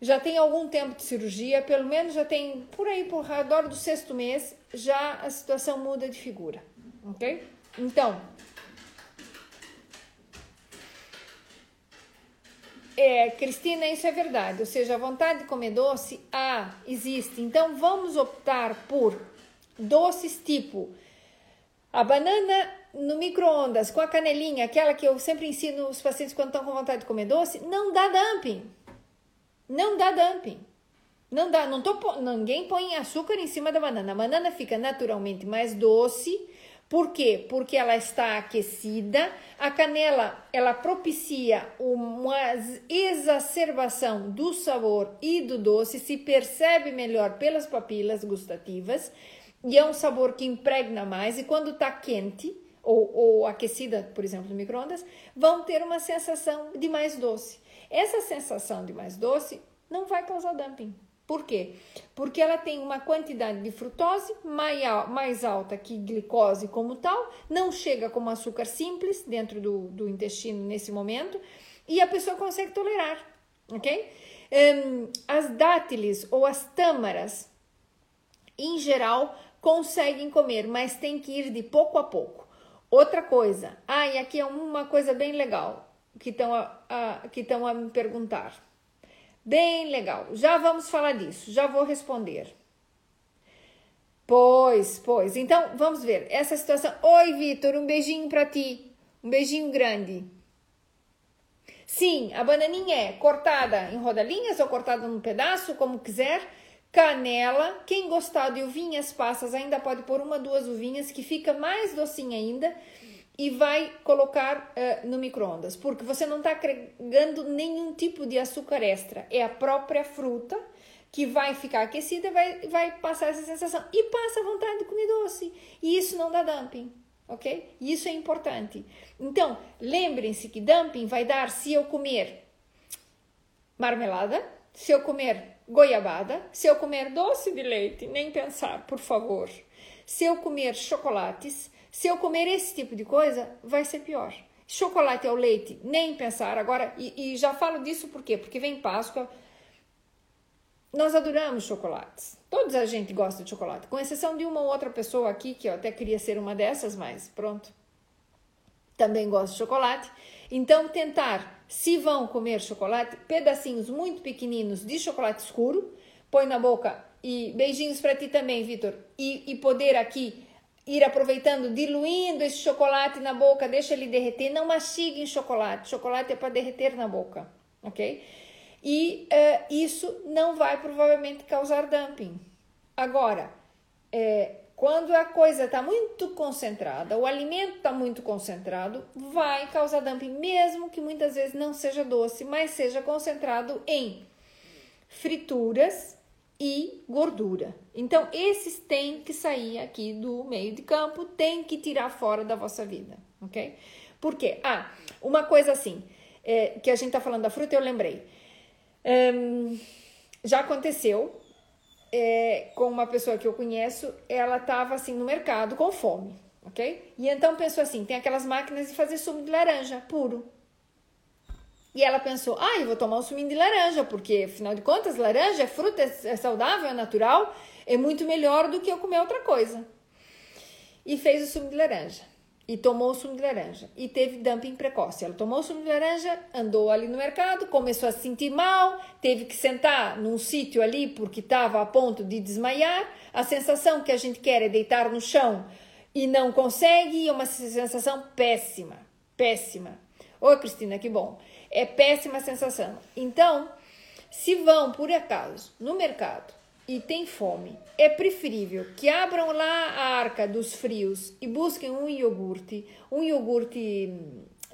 já tem algum tempo de cirurgia, pelo menos já tem por aí por redor do sexto mês, já a situação muda de figura, ok? Então, é, Cristina, isso é verdade, ou seja, a vontade de comer doce, ah, existe. Então, vamos optar por doces tipo a banana no micro-ondas com a canelinha, aquela que eu sempre ensino os pacientes quando estão com vontade de comer doce, não dá dumping. Não dá dumping. Não dá, não tô, ninguém põe açúcar em cima da banana. A banana fica naturalmente mais doce. Por quê? Porque ela está aquecida. A canela, ela propicia uma exacerbação do sabor e do doce, se percebe melhor pelas papilas gustativas. E é um sabor que impregna mais. E quando está quente, ou, ou aquecida, por exemplo, no microondas, vão ter uma sensação de mais doce. Essa sensação de mais doce não vai causar dumping. Por quê? Porque ela tem uma quantidade de frutose mais alta que glicose como tal, não chega como açúcar simples dentro do, do intestino nesse momento e a pessoa consegue tolerar. ok? Um, as dátiles ou as tâmaras, em geral, conseguem comer, mas tem que ir de pouco a pouco. Outra coisa, ah, e aqui é uma coisa bem legal que estão a, a, a me perguntar. Bem legal, já vamos falar disso, já vou responder. Pois, pois. Então, vamos ver essa situação. Oi, Vitor, um beijinho para ti. Um beijinho grande. Sim, a bananinha é cortada em rodelinhas ou cortada num pedaço, como quiser. Canela, quem gostar de uvinhas passas ainda pode pôr uma, duas uvinhas que fica mais docinha ainda e vai colocar uh, no micro-ondas, porque você não está agregando nenhum tipo de açúcar extra, é a própria fruta que vai ficar aquecida e vai, vai passar essa sensação. E passa a vontade de comer doce. E isso não dá dumping, ok? Isso é importante. Então, lembrem-se que dumping vai dar se eu comer marmelada, se eu comer goiabada, se eu comer doce de leite, nem pensar, por favor. Se eu comer chocolates, se eu comer esse tipo de coisa, vai ser pior. Chocolate ao leite, nem pensar. Agora, e, e já falo disso por quê? Porque vem Páscoa, nós adoramos chocolates. Toda a gente gosta de chocolate, com exceção de uma ou outra pessoa aqui, que eu até queria ser uma dessas, mas pronto. Também gosto de chocolate. Então, tentar, se vão comer chocolate, pedacinhos muito pequeninos de chocolate escuro, põe na boca e beijinhos para ti também, Vitor. E, e poder aqui ir aproveitando, diluindo esse chocolate na boca, deixa ele derreter. Não mastiguem chocolate, chocolate é para derreter na boca, ok? e uh, isso não vai provavelmente causar dumping. Agora, é, quando a coisa está muito concentrada, o alimento está muito concentrado, vai causar dumping, mesmo que muitas vezes não seja doce, mas seja concentrado em frituras e gordura. Então, esses têm que sair aqui do meio de campo, tem que tirar fora da vossa vida, ok? Por quê? Ah, uma coisa assim, é, que a gente está falando da fruta, eu lembrei. Um, já aconteceu é, com uma pessoa que eu conheço, ela estava assim no mercado com fome, ok? E então pensou assim: tem aquelas máquinas de fazer sumo de laranja puro. E ela pensou: ah, eu vou tomar um suminho de laranja, porque afinal de contas, laranja é fruta, é saudável, é natural, é muito melhor do que eu comer outra coisa. E fez o sumo de laranja e tomou o sumo de laranja e teve dumping precoce. Ela tomou o sumo de laranja, andou ali no mercado, começou a se sentir mal, teve que sentar num sítio ali porque estava a ponto de desmaiar. A sensação que a gente quer é deitar no chão e não consegue, é uma sensação péssima, péssima. Oi, Cristina, que bom. É péssima sensação. Então, se vão por acaso no mercado e tem fome, é preferível que abram lá a arca dos frios e busquem um iogurte, um iogurte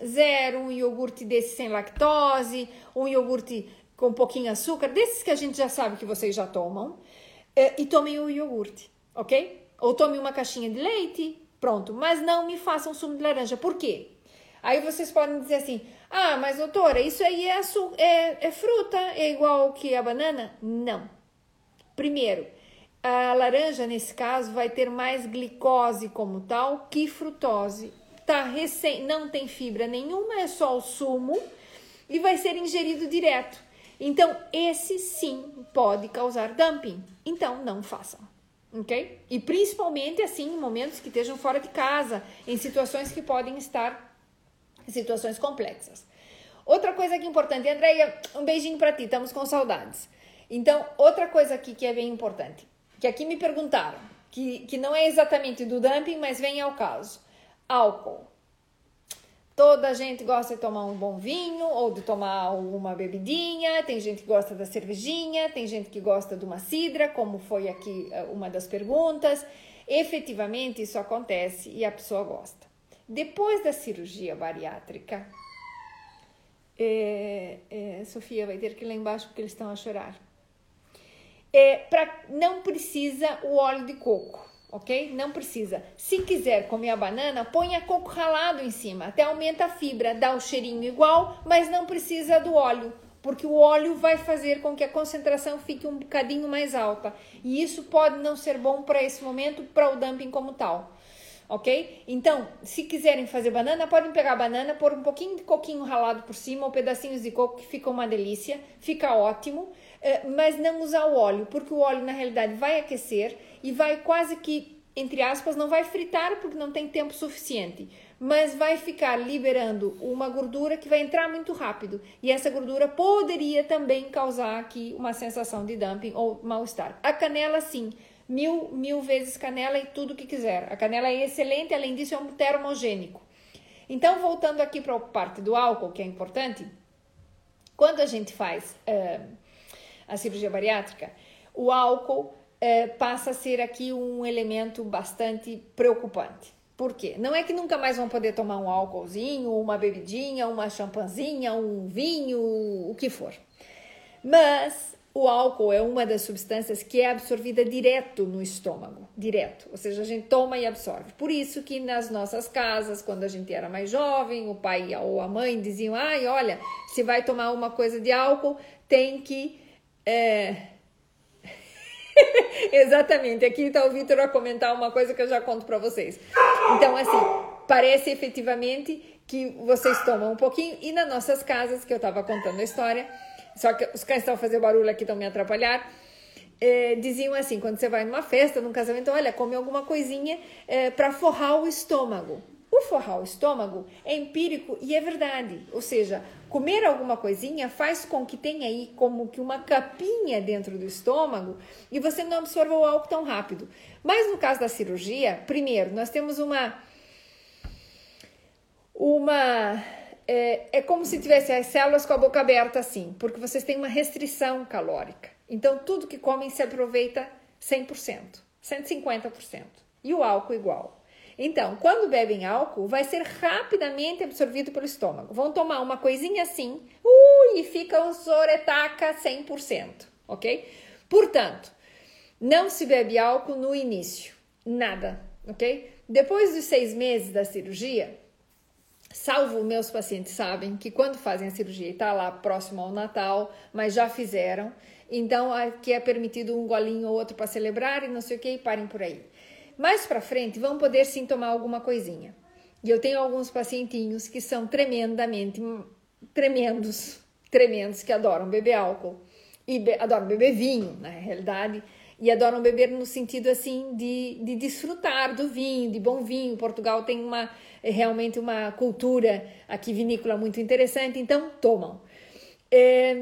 zero, um iogurte desse sem lactose, um iogurte com um pouquinho açúcar, desses que a gente já sabe que vocês já tomam, é, e tomem o iogurte, ok? Ou tomem uma caixinha de leite, pronto. Mas não me façam sumo de laranja. Por quê? Aí vocês podem dizer assim: ah, mas doutora, isso aí é, é, é fruta, é igual que a banana? Não. Primeiro, a laranja, nesse caso, vai ter mais glicose como tal que frutose. Tá recém, não tem fibra nenhuma, é só o sumo e vai ser ingerido direto. Então, esse sim pode causar dumping. Então, não façam. Ok? E principalmente assim em momentos que estejam fora de casa, em situações que podem estar situações complexas. Outra coisa que é importante, Andréia, um beijinho para ti, estamos com saudades. Então, outra coisa aqui que é bem importante, que aqui me perguntaram, que, que não é exatamente do dumping, mas vem ao caso. Álcool. Toda gente gosta de tomar um bom vinho ou de tomar uma bebidinha, tem gente que gosta da cervejinha, tem gente que gosta de uma cidra, como foi aqui eh, uma das perguntas. Efetivamente, isso acontece e a pessoa gosta. Depois da cirurgia bariátrica, é, é, Sofia vai ter que ir lá embaixo porque eles estão a chorar é, pra, não precisa o óleo de coco, ok? Não precisa. Se quiser comer a banana, ponha coco ralado em cima, até aumenta a fibra, dá o cheirinho igual, mas não precisa do óleo, porque o óleo vai fazer com que a concentração fique um bocadinho mais alta. E isso pode não ser bom para esse momento, para o dumping como tal. Ok? Então, se quiserem fazer banana, podem pegar a banana, pôr um pouquinho de coquinho ralado por cima, ou pedacinhos de coco, que fica uma delícia, fica ótimo, eh, mas não usar o óleo, porque o óleo na realidade vai aquecer e vai quase que, entre aspas, não vai fritar porque não tem tempo suficiente, mas vai ficar liberando uma gordura que vai entrar muito rápido e essa gordura poderia também causar aqui uma sensação de dumping ou mal-estar. A canela, sim mil, mil vezes canela e tudo que quiser. A canela é excelente, além disso é um termogênico. Então, voltando aqui para a parte do álcool, que é importante, quando a gente faz uh, a cirurgia bariátrica, o álcool uh, passa a ser aqui um elemento bastante preocupante. Por quê? Não é que nunca mais vão poder tomar um álcoolzinho, uma bebidinha, uma champanzinha, um vinho, o que for. Mas o álcool é uma das substâncias que é absorvida direto no estômago, direto, ou seja, a gente toma e absorve. Por isso que nas nossas casas, quando a gente era mais jovem, o pai ou a mãe diziam: "Ai, olha, se vai tomar uma coisa de álcool, tem que é... Exatamente, aqui está o Vitor a comentar uma coisa que eu já conto para vocês. Então, assim, parece efetivamente que vocês tomam um pouquinho, e nas nossas casas, que eu estava contando a história, só que os cães estão fazer barulho aqui, estão me atrapalhar. É, diziam assim, quando você vai numa festa, num casamento, olha, come alguma coisinha é, para forrar o estômago. O forrar o estômago é empírico e é verdade. Ou seja, comer alguma coisinha faz com que tenha aí como que uma capinha dentro do estômago e você não absorva o álcool tão rápido. Mas no caso da cirurgia, primeiro, nós temos uma uma é, é como se tivesse as células com a boca aberta assim, porque vocês têm uma restrição calórica. Então, tudo que comem se aproveita 100%, 150%. E o álcool igual. Então, quando bebem álcool, vai ser rapidamente absorvido pelo estômago. Vão tomar uma coisinha assim, ui, e fica um soretaca 100%, ok? Portanto, não se bebe álcool no início, nada, ok? Depois dos seis meses da cirurgia, Salvo meus pacientes sabem que quando fazem a cirurgia está lá próximo ao Natal, mas já fizeram, então aqui é permitido um golinho ou outro para celebrar e não sei o que e parem por aí. Mais para frente vão poder sim tomar alguma coisinha. E eu tenho alguns pacientinhos que são tremendamente tremendos, tremendos que adoram beber álcool e be adoram beber vinho, na realidade, e adoram beber no sentido assim de, de desfrutar do vinho, de bom vinho. Portugal tem uma realmente uma cultura aqui vinícola muito interessante, então tomam. É,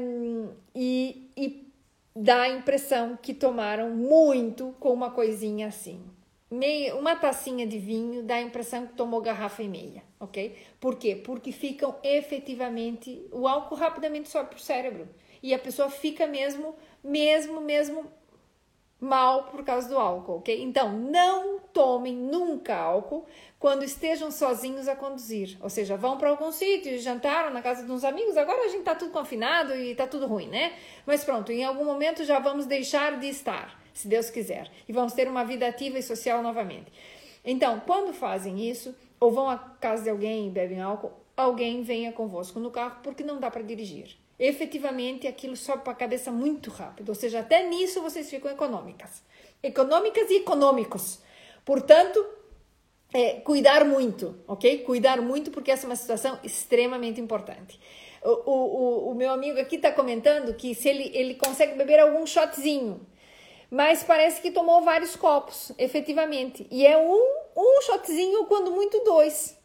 e, e dá a impressão que tomaram muito com uma coisinha assim. Meia, uma tacinha de vinho dá a impressão que tomou garrafa e meia, ok? Por quê? Porque ficam efetivamente, o álcool rapidamente sobe para o cérebro e a pessoa fica mesmo, mesmo, mesmo mal por causa do álcool, ok? Então, não tomem nunca álcool quando estejam sozinhos a conduzir. Ou seja, vão para algum sítio, jantaram na casa de uns amigos, agora a gente está tudo confinado e está tudo ruim, né? Mas pronto, em algum momento já vamos deixar de estar, se Deus quiser, e vamos ter uma vida ativa e social novamente. Então, quando fazem isso, ou vão à casa de alguém e bebem álcool, alguém venha convosco no carro porque não dá para dirigir efetivamente aquilo sobe para a cabeça muito rápido. Ou seja, até nisso vocês ficam econômicas. Econômicas e econômicos. Portanto, é, cuidar muito, ok? Cuidar muito porque essa é uma situação extremamente importante. O, o, o meu amigo aqui está comentando que se ele, ele consegue beber algum shotzinho, mas parece que tomou vários copos, efetivamente. E é um, um shotzinho, quando muito dois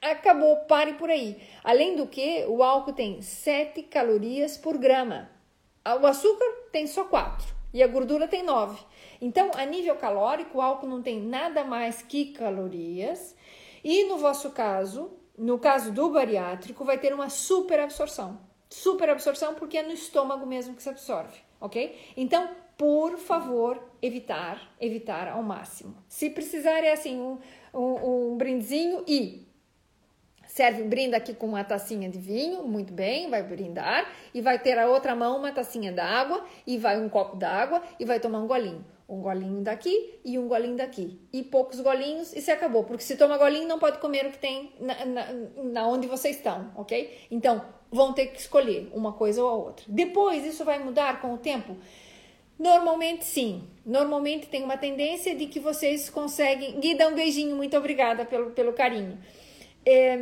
acabou, pare por aí. Além do que, o álcool tem 7 calorias por grama. O açúcar tem só 4 e a gordura tem 9. Então, a nível calórico, o álcool não tem nada mais que calorias. E no vosso caso, no caso do bariátrico, vai ter uma super absorção. Super absorção porque é no estômago mesmo que se absorve, ok? Então, por favor, evitar, evitar ao máximo. Se precisar, é assim, um, um, um brindezinho e serve, brinda aqui com uma tacinha de vinho, muito bem, vai brindar, e vai ter a outra mão uma tacinha d'água, e vai um copo d'água, e vai tomar um golinho. Um golinho daqui e um golinho daqui. E poucos golinhos e se acabou. Porque se toma golinho, não pode comer o que tem na, na, na onde vocês estão, ok? Então, vão ter que escolher uma coisa ou a outra. Depois, isso vai mudar com o tempo? Normalmente sim. Normalmente tem uma tendência de que vocês conseguem. Gui, dá um beijinho, muito obrigada pelo, pelo carinho. É,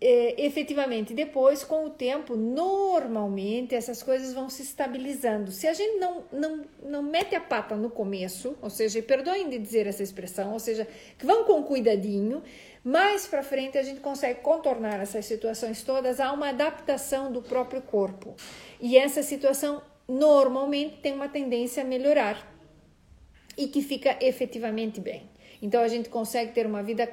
é, efetivamente, depois, com o tempo, normalmente essas coisas vão se estabilizando. Se a gente não, não, não mete a pata no começo, ou seja, perdoem de dizer essa expressão, ou seja, que vão com cuidadinho, mais para frente a gente consegue contornar essas situações todas a uma adaptação do próprio corpo. E essa situação normalmente tem uma tendência a melhorar e que fica efetivamente bem. Então a gente consegue ter uma vida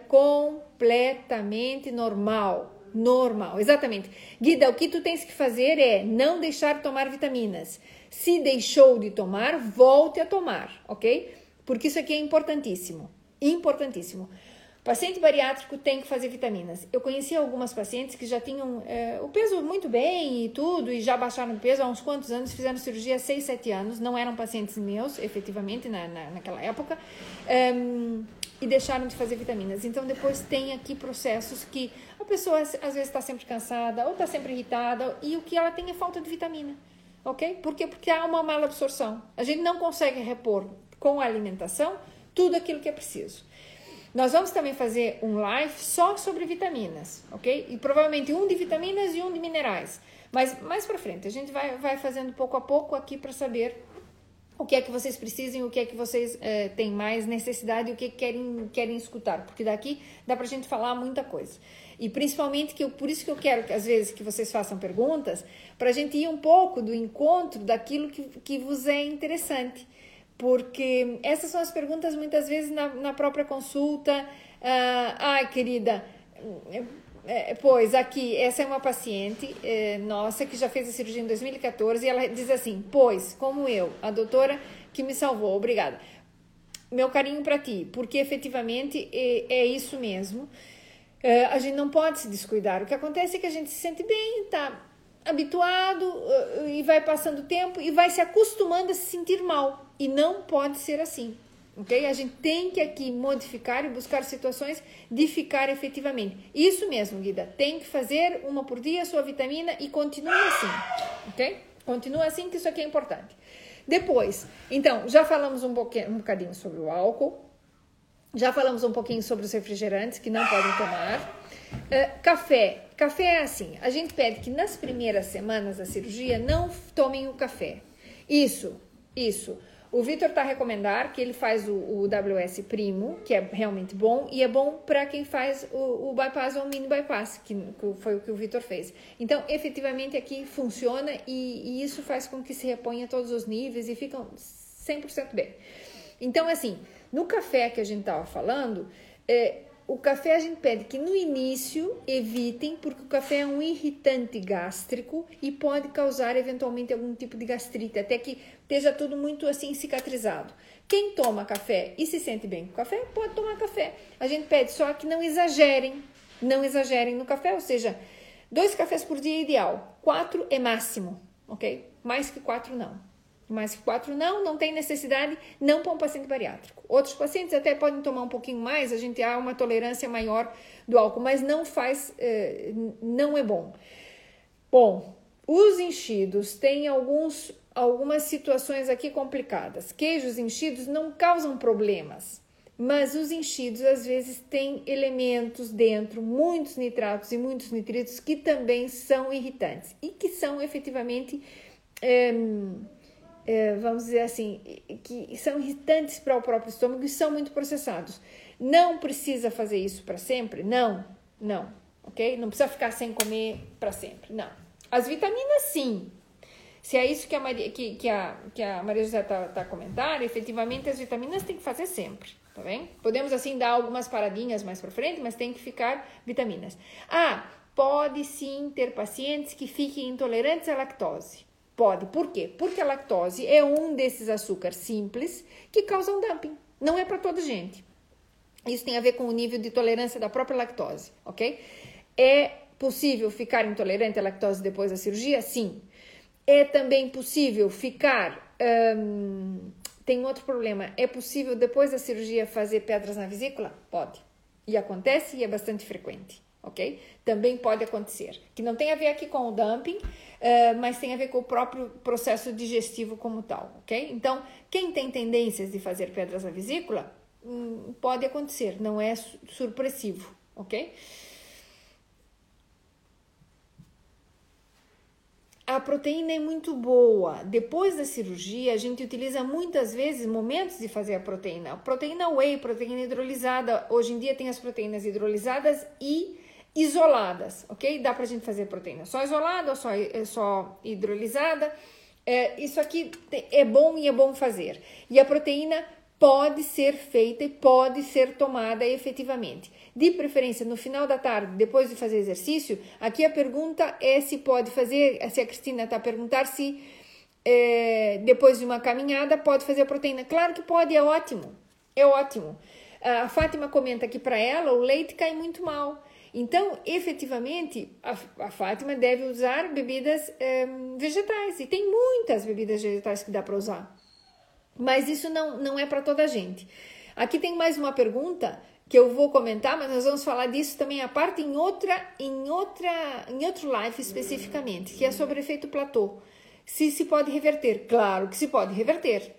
completamente normal. Normal, exatamente. Guida, o que tu tens que fazer é não deixar de tomar vitaminas. Se deixou de tomar, volte a tomar, ok? Porque isso aqui é importantíssimo. Importantíssimo. Paciente bariátrico tem que fazer vitaminas. Eu conheci algumas pacientes que já tinham é, o peso muito bem e tudo, e já baixaram de peso há uns quantos anos, fizeram cirurgia há 6, 7 anos, não eram pacientes meus, efetivamente, na, na naquela época, e deixaram de fazer vitaminas. Então, depois tem aqui processos que a pessoa às vezes está sempre cansada ou está sempre irritada, e o que ela tem é falta de vitamina, ok? Por quê? Porque há uma mala absorção. A gente não consegue repor com a alimentação tudo aquilo que é preciso. Nós vamos também fazer um live só sobre vitaminas, ok? E provavelmente um de vitaminas e um de minerais. Mas mais para frente, a gente vai, vai fazendo pouco a pouco aqui para saber o que é que vocês precisam, o que é que vocês é, têm mais necessidade e o que querem, querem escutar, porque daqui dá para a gente falar muita coisa. E principalmente que eu, por isso que eu quero que às vezes que vocês façam perguntas, para a gente ir um pouco do encontro daquilo que, que vos é interessante porque essas são as perguntas muitas vezes na, na própria consulta. Ah, ai, querida, é, pois aqui, essa é uma paciente é, nossa que já fez a cirurgia em 2014 e ela diz assim: Pois, como eu, a doutora que me salvou, obrigada. Meu carinho para ti, porque efetivamente é, é isso mesmo. É, a gente não pode se descuidar. O que acontece é que a gente se sente bem, tá habituado e vai passando o tempo e vai se acostumando a se sentir mal. E não pode ser assim. Ok? A gente tem que aqui modificar e buscar situações de ficar efetivamente. Isso mesmo, Guida. Tem que fazer uma por dia sua vitamina e continue assim. Ok? Continua assim, que isso aqui é importante. Depois, então, já falamos um, um bocadinho sobre o álcool. Já falamos um pouquinho sobre os refrigerantes que não podem tomar. Uh, café. Café é assim: a gente pede que nas primeiras semanas da cirurgia não tomem o café. Isso, isso. O Vitor a recomendar que ele faz o, o, WS primo, que é realmente bom, e é bom para quem faz o, o, bypass ou o mini bypass, que, que foi o que o Vitor fez. Então, efetivamente aqui funciona e, e, isso faz com que se reponha todos os níveis e ficam 100% bem. Então, assim, no café que a gente estava falando, é, o café a gente pede que no início evitem, porque o café é um irritante gástrico e pode causar eventualmente algum tipo de gastrite, até que esteja tudo muito assim cicatrizado. Quem toma café e se sente bem com café, pode tomar café. A gente pede só que não exagerem, não exagerem no café, ou seja, dois cafés por dia é ideal, quatro é máximo, ok? Mais que quatro não. Mais que quatro não, não tem necessidade, não para um paciente bariátrico. Outros pacientes até podem tomar um pouquinho mais, a gente há uma tolerância maior do álcool, mas não faz, eh, não é bom. Bom, os enchidos têm alguns, algumas situações aqui complicadas. Queijos enchidos não causam problemas, mas os enchidos às vezes têm elementos dentro, muitos nitratos e muitos nitritos que também são irritantes e que são efetivamente. Eh, é, vamos dizer assim, que são irritantes para o próprio estômago e são muito processados. Não precisa fazer isso para sempre? Não, não, ok? Não precisa ficar sem comer para sempre, não. As vitaminas, sim. Se é isso que a Maria, que, que a, que a Maria José está tá comentando, efetivamente as vitaminas tem que fazer sempre, tá bem? Podemos, assim, dar algumas paradinhas mais para frente, mas tem que ficar vitaminas. Ah, pode sim ter pacientes que fiquem intolerantes à lactose. Pode. Por quê? Porque a lactose é um desses açúcares simples que causam dumping. Não é para toda gente. Isso tem a ver com o nível de tolerância da própria lactose, ok? É possível ficar intolerante à lactose depois da cirurgia? Sim. É também possível ficar. Hum, tem outro problema. É possível depois da cirurgia fazer pedras na vesícula? Pode. E acontece e é bastante frequente, ok? Também pode acontecer. Que não tem a ver aqui com o dumping, uh, mas tem a ver com o próprio processo digestivo como tal, ok? Então, quem tem tendências de fazer pedras na vesícula, hum, pode acontecer, não é surpressivo, ok? A proteína é muito boa. Depois da cirurgia, a gente utiliza muitas vezes momentos de fazer a proteína. Proteína whey, proteína hidrolisada. Hoje em dia tem as proteínas hidrolisadas e isoladas, ok? Dá pra gente fazer proteína só isolada ou só, é, só hidrolisada. É, isso aqui é bom e é bom fazer. E a proteína pode ser feita e pode ser tomada efetivamente. De preferência no final da tarde, depois de fazer exercício. Aqui a pergunta é se pode fazer, se a Cristina está a perguntar se é, depois de uma caminhada pode fazer a proteína. Claro que pode, é ótimo, é ótimo. A Fátima comenta que para ela o leite cai muito mal. Então, efetivamente, a, a Fátima deve usar bebidas é, vegetais. E tem muitas bebidas vegetais que dá para usar. Mas isso não, não é para toda a gente. Aqui tem mais uma pergunta que eu vou comentar, mas nós vamos falar disso também a parte em outra, em outra, em outro live especificamente, que é sobre efeito platô. Se se pode reverter? Claro que se pode reverter.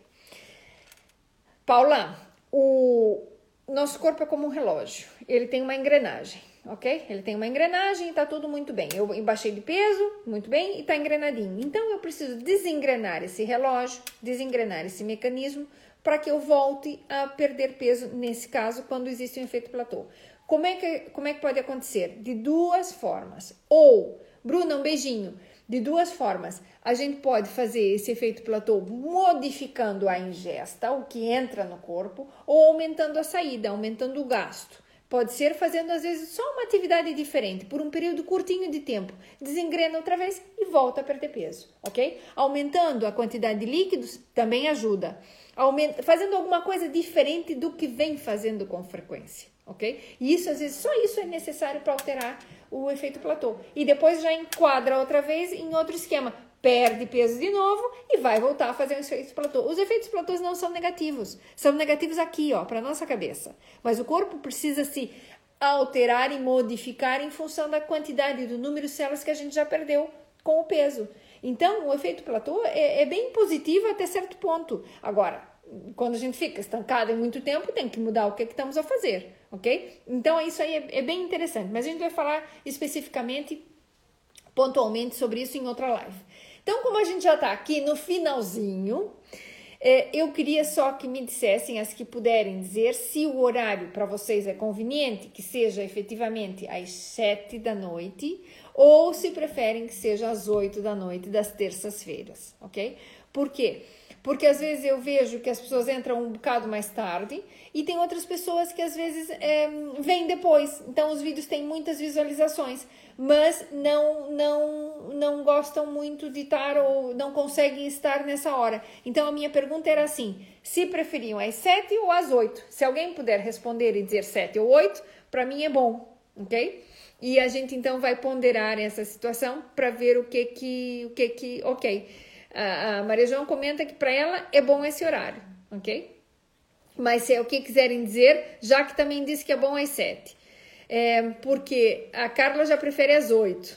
Paula, o nosso corpo é como um relógio. Ele tem uma engrenagem ok? Ele tem uma engrenagem e tá tudo muito bem. Eu embaixei de peso, muito bem, e tá engrenadinho. Então eu preciso desengrenar esse relógio, desengrenar esse mecanismo para que eu volte a perder peso nesse caso quando existe um efeito platô. Como é que como é que pode acontecer? De duas formas. Ou, Bruna, um beijinho. De duas formas. A gente pode fazer esse efeito platô modificando a ingesta, o que entra no corpo, ou aumentando a saída, aumentando o gasto. Pode ser fazendo às vezes só uma atividade diferente por um período curtinho de tempo. Desengrena outra vez e volta a perder peso, ok? Aumentando a quantidade de líquidos também ajuda. Aumenta, fazendo alguma coisa diferente do que vem fazendo com frequência, ok? E isso às vezes só isso é necessário para alterar o efeito platô. E depois já enquadra outra vez em outro esquema perde peso de novo e vai voltar a fazer os efeitos platô. Os efeitos platôs não são negativos, são negativos aqui, ó, para nossa cabeça. Mas o corpo precisa se alterar e modificar em função da quantidade do número de células que a gente já perdeu com o peso. Então, o efeito platô é, é bem positivo até certo ponto. Agora, quando a gente fica estancado em muito tempo, tem que mudar o que, é que estamos a fazer, ok? Então, isso aí é, é bem interessante. Mas a gente vai falar especificamente, pontualmente sobre isso em outra live. Então, como a gente já está aqui no finalzinho, é, eu queria só que me dissessem, as que puderem dizer, se o horário para vocês é conveniente, que seja efetivamente às sete da noite, ou se preferem que seja às oito da noite das terças-feiras, ok? Por quê? Porque às vezes eu vejo que as pessoas entram um bocado mais tarde e tem outras pessoas que às vezes é, vêm depois. Então os vídeos têm muitas visualizações mas não não não gostam muito de estar ou não conseguem estar nessa hora. Então a minha pergunta era assim: se preferiam às sete ou às oito? Se alguém puder responder e dizer sete ou oito, para mim é bom, ok? E a gente então vai ponderar essa situação para ver o que que o que que, ok? A, Maria João comenta que para ela é bom esse horário, ok? Mas se é o que quiserem dizer, já que também disse que é bom às sete é, porque a Carla já prefere as oito.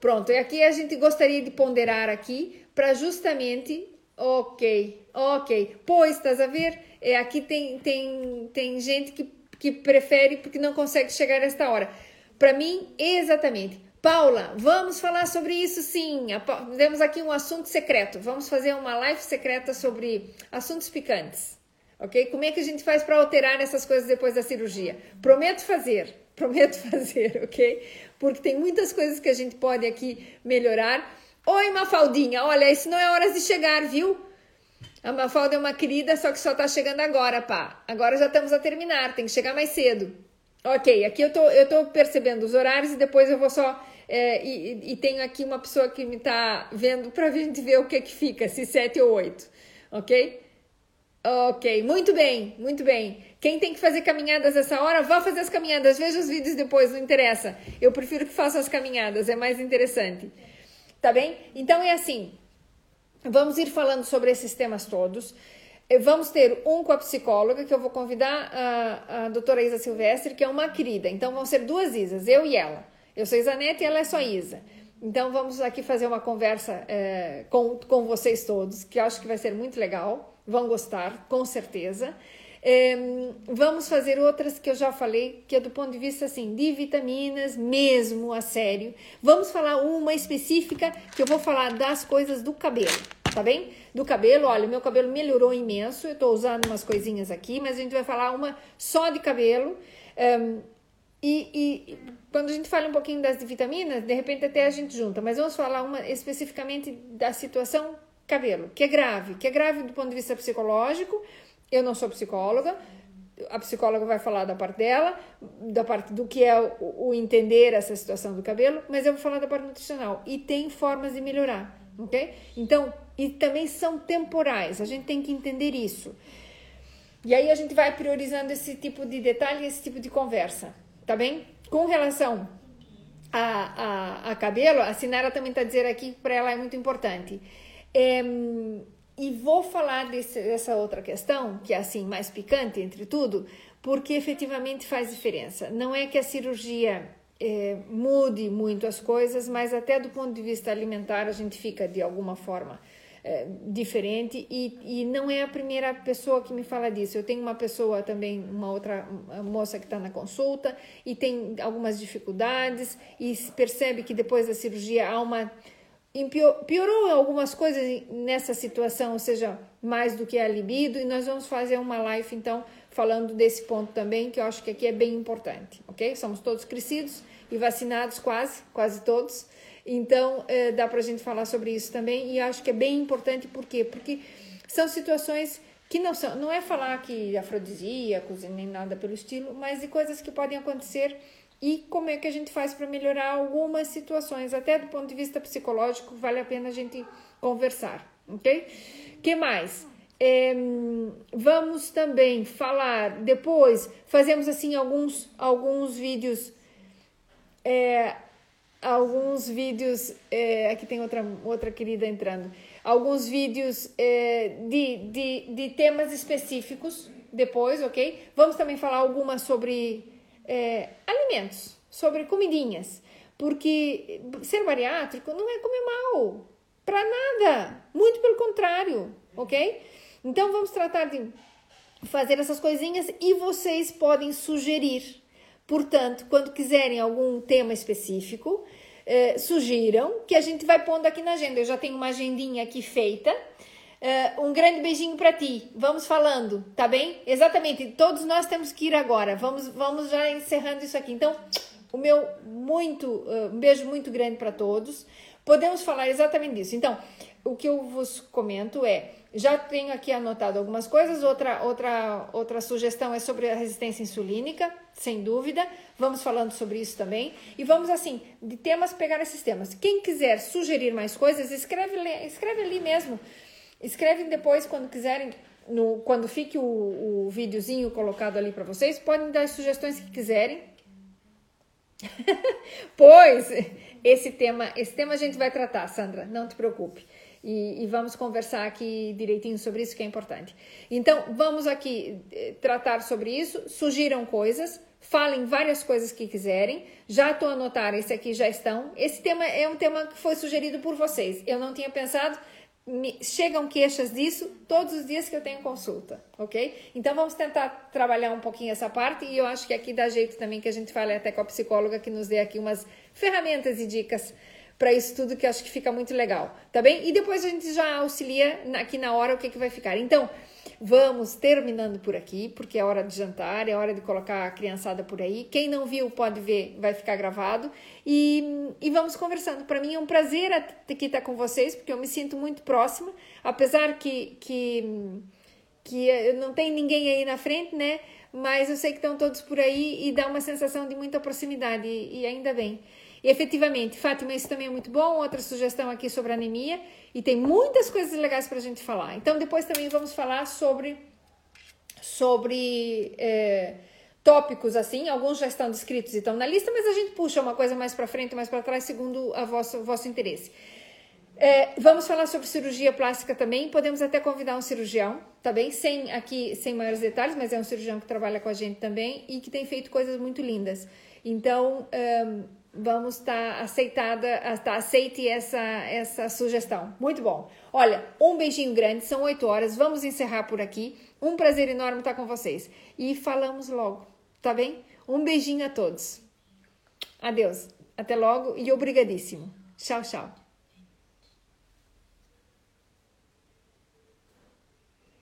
Pronto, e aqui a gente gostaria de ponderar aqui para justamente, ok, ok, pois estás a ver, é, aqui tem, tem, tem gente que, que prefere porque não consegue chegar a esta hora. Para mim, exatamente. Paula, vamos falar sobre isso sim. Temos aqui um assunto secreto. Vamos fazer uma live secreta sobre assuntos picantes. Ok? Como é que a gente faz para alterar essas coisas depois da cirurgia? Prometo fazer. Prometo fazer, ok? Porque tem muitas coisas que a gente pode aqui melhorar. Oi, Mafaldinha, olha, isso não é hora de chegar, viu? A Mafalda é uma querida, só que só tá chegando agora, pá. Agora já estamos a terminar, tem que chegar mais cedo. Ok, aqui eu tô, eu tô percebendo os horários e depois eu vou só. É, e, e tenho aqui uma pessoa que me tá vendo pra gente ver o que que fica, se sete ou oito, ok? Ok, muito bem, muito bem. Quem tem que fazer caminhadas essa hora, vá fazer as caminhadas. Veja os vídeos depois, não interessa. Eu prefiro que faça as caminhadas, é mais interessante. Tá bem? Então é assim. Vamos ir falando sobre esses temas todos. vamos ter um com a psicóloga, que eu vou convidar a, a doutora Isa Silvestre, que é uma querida. Então vão ser duas Isas, eu e ela. Eu sou Isanete e ela é só Isa. Então vamos aqui fazer uma conversa é, com, com vocês todos, que eu acho que vai ser muito legal. Vão gostar, com certeza. É, vamos fazer outras que eu já falei, que é do ponto de vista assim, de vitaminas, mesmo a sério. Vamos falar uma específica que eu vou falar das coisas do cabelo, tá bem? Do cabelo, olha, meu cabelo melhorou imenso. Eu tô usando umas coisinhas aqui, mas a gente vai falar uma só de cabelo. Um, e, e, quando a gente fala um pouquinho das vitaminas, de repente até a gente junta, mas vamos falar uma especificamente da situação cabelo, que é grave, que é grave do ponto de vista psicológico, eu não sou psicóloga, a psicóloga vai falar da parte dela, da parte do que é o, o, entender essa situação do cabelo, mas eu vou falar da parte nutricional. E tem formas de melhorar, ok? Então, e também são temporais, a gente tem que entender isso. E aí a gente vai priorizando esse tipo de detalhe, esse tipo de conversa, tá bem? Com relação a, a, a cabelo, a Sinara também está dizendo aqui que para ela é muito importante. É, e vou falar desse, dessa outra questão, que é assim, mais picante entre tudo, porque efetivamente faz diferença. Não é que a cirurgia é, mude muito as coisas, mas até do ponto de vista alimentar a gente fica de alguma forma é, diferente e, e não é a primeira pessoa que me fala disso. Eu tenho uma pessoa também, uma outra moça que está na consulta e tem algumas dificuldades e percebe que depois da cirurgia há uma piorou algumas coisas nessa situação, ou seja, mais do que a libido, e nós vamos fazer uma live então falando desse ponto também, que eu acho que aqui é bem importante, ok? Somos todos crescidos e vacinados quase, quase todos, então eh, dá pra gente falar sobre isso também, e acho que é bem importante, por quê? Porque são situações que não são, não é falar que afrodisíacos nem nada pelo estilo, mas de coisas que podem acontecer e como é que a gente faz para melhorar algumas situações, até do ponto de vista psicológico, vale a pena a gente conversar, ok? que mais? É, vamos também falar depois, fazemos assim alguns, alguns vídeos, é, alguns vídeos, é, aqui tem outra, outra querida entrando, alguns vídeos é, de, de, de temas específicos depois, ok? Vamos também falar algumas sobre é, alimentos, sobre comidinhas, porque ser bariátrico não é comer mal, para nada, muito pelo contrário, ok? Então vamos tratar de fazer essas coisinhas e vocês podem sugerir. Portanto, quando quiserem algum tema específico, eh, sugiram que a gente vai pondo aqui na agenda. Eu já tenho uma agendinha aqui feita Uh, um grande beijinho para ti. Vamos falando, tá bem? Exatamente. Todos nós temos que ir agora. Vamos, vamos já encerrando isso aqui. Então, o meu muito, uh, um beijo muito grande para todos. Podemos falar exatamente disso. Então, o que eu vos comento é, já tenho aqui anotado algumas coisas. Outra, outra, outra sugestão é sobre a resistência insulínica, sem dúvida. Vamos falando sobre isso também. E vamos, assim, de temas, pegar esses temas. Quem quiser sugerir mais coisas, escreve, escreve ali mesmo Escrevem depois quando quiserem, no, quando fique o, o videozinho colocado ali para vocês, podem dar as sugestões que quiserem. pois esse tema, esse tema a gente vai tratar, Sandra, não te preocupe. E, e, vamos conversar aqui direitinho sobre isso que é importante. Então, vamos aqui eh, tratar sobre isso. Sugiram coisas, falem várias coisas que quiserem. Já estou a anotar, esse aqui já estão. Esse tema é um tema que foi sugerido por vocês. Eu não tinha pensado, me, chegam queixas disso todos os dias que eu tenho consulta, ok? Então vamos tentar trabalhar um pouquinho essa parte e eu acho que aqui dá jeito também que a gente fale até com a psicóloga que nos dê aqui umas ferramentas e dicas para isso tudo que eu acho que fica muito legal, tá bem? E depois a gente já auxilia aqui na hora o que, que vai ficar. Então, Vamos terminando por aqui, porque é hora de jantar, é hora de colocar a criançada por aí. Quem não viu pode ver, vai ficar gravado. E, e vamos conversando. Para mim é um prazer aqui estar com vocês, porque eu me sinto muito próxima, apesar que, que, que não tem ninguém aí na frente, né? Mas eu sei que estão todos por aí e dá uma sensação de muita proximidade, e, e ainda bem. E efetivamente, Fátima, isso também é muito bom. Outra sugestão aqui sobre anemia. E tem muitas coisas legais para a gente falar. Então, depois também vamos falar sobre, sobre é, tópicos assim. Alguns já estão descritos e estão na lista, mas a gente puxa uma coisa mais para frente, mais para trás, segundo a vosso, o vosso interesse. É, vamos falar sobre cirurgia plástica também. Podemos até convidar um cirurgião, tá bem? Sem aqui, sem maiores detalhes, mas é um cirurgião que trabalha com a gente também e que tem feito coisas muito lindas. Então, um, vamos estar tá aceitada, tá, aceite essa, essa sugestão. Muito bom. Olha, um beijinho grande, são 8 horas, vamos encerrar por aqui. Um prazer enorme estar com vocês. E falamos logo, tá bem? Um beijinho a todos. Adeus. Até logo e obrigadíssimo. Tchau, tchau.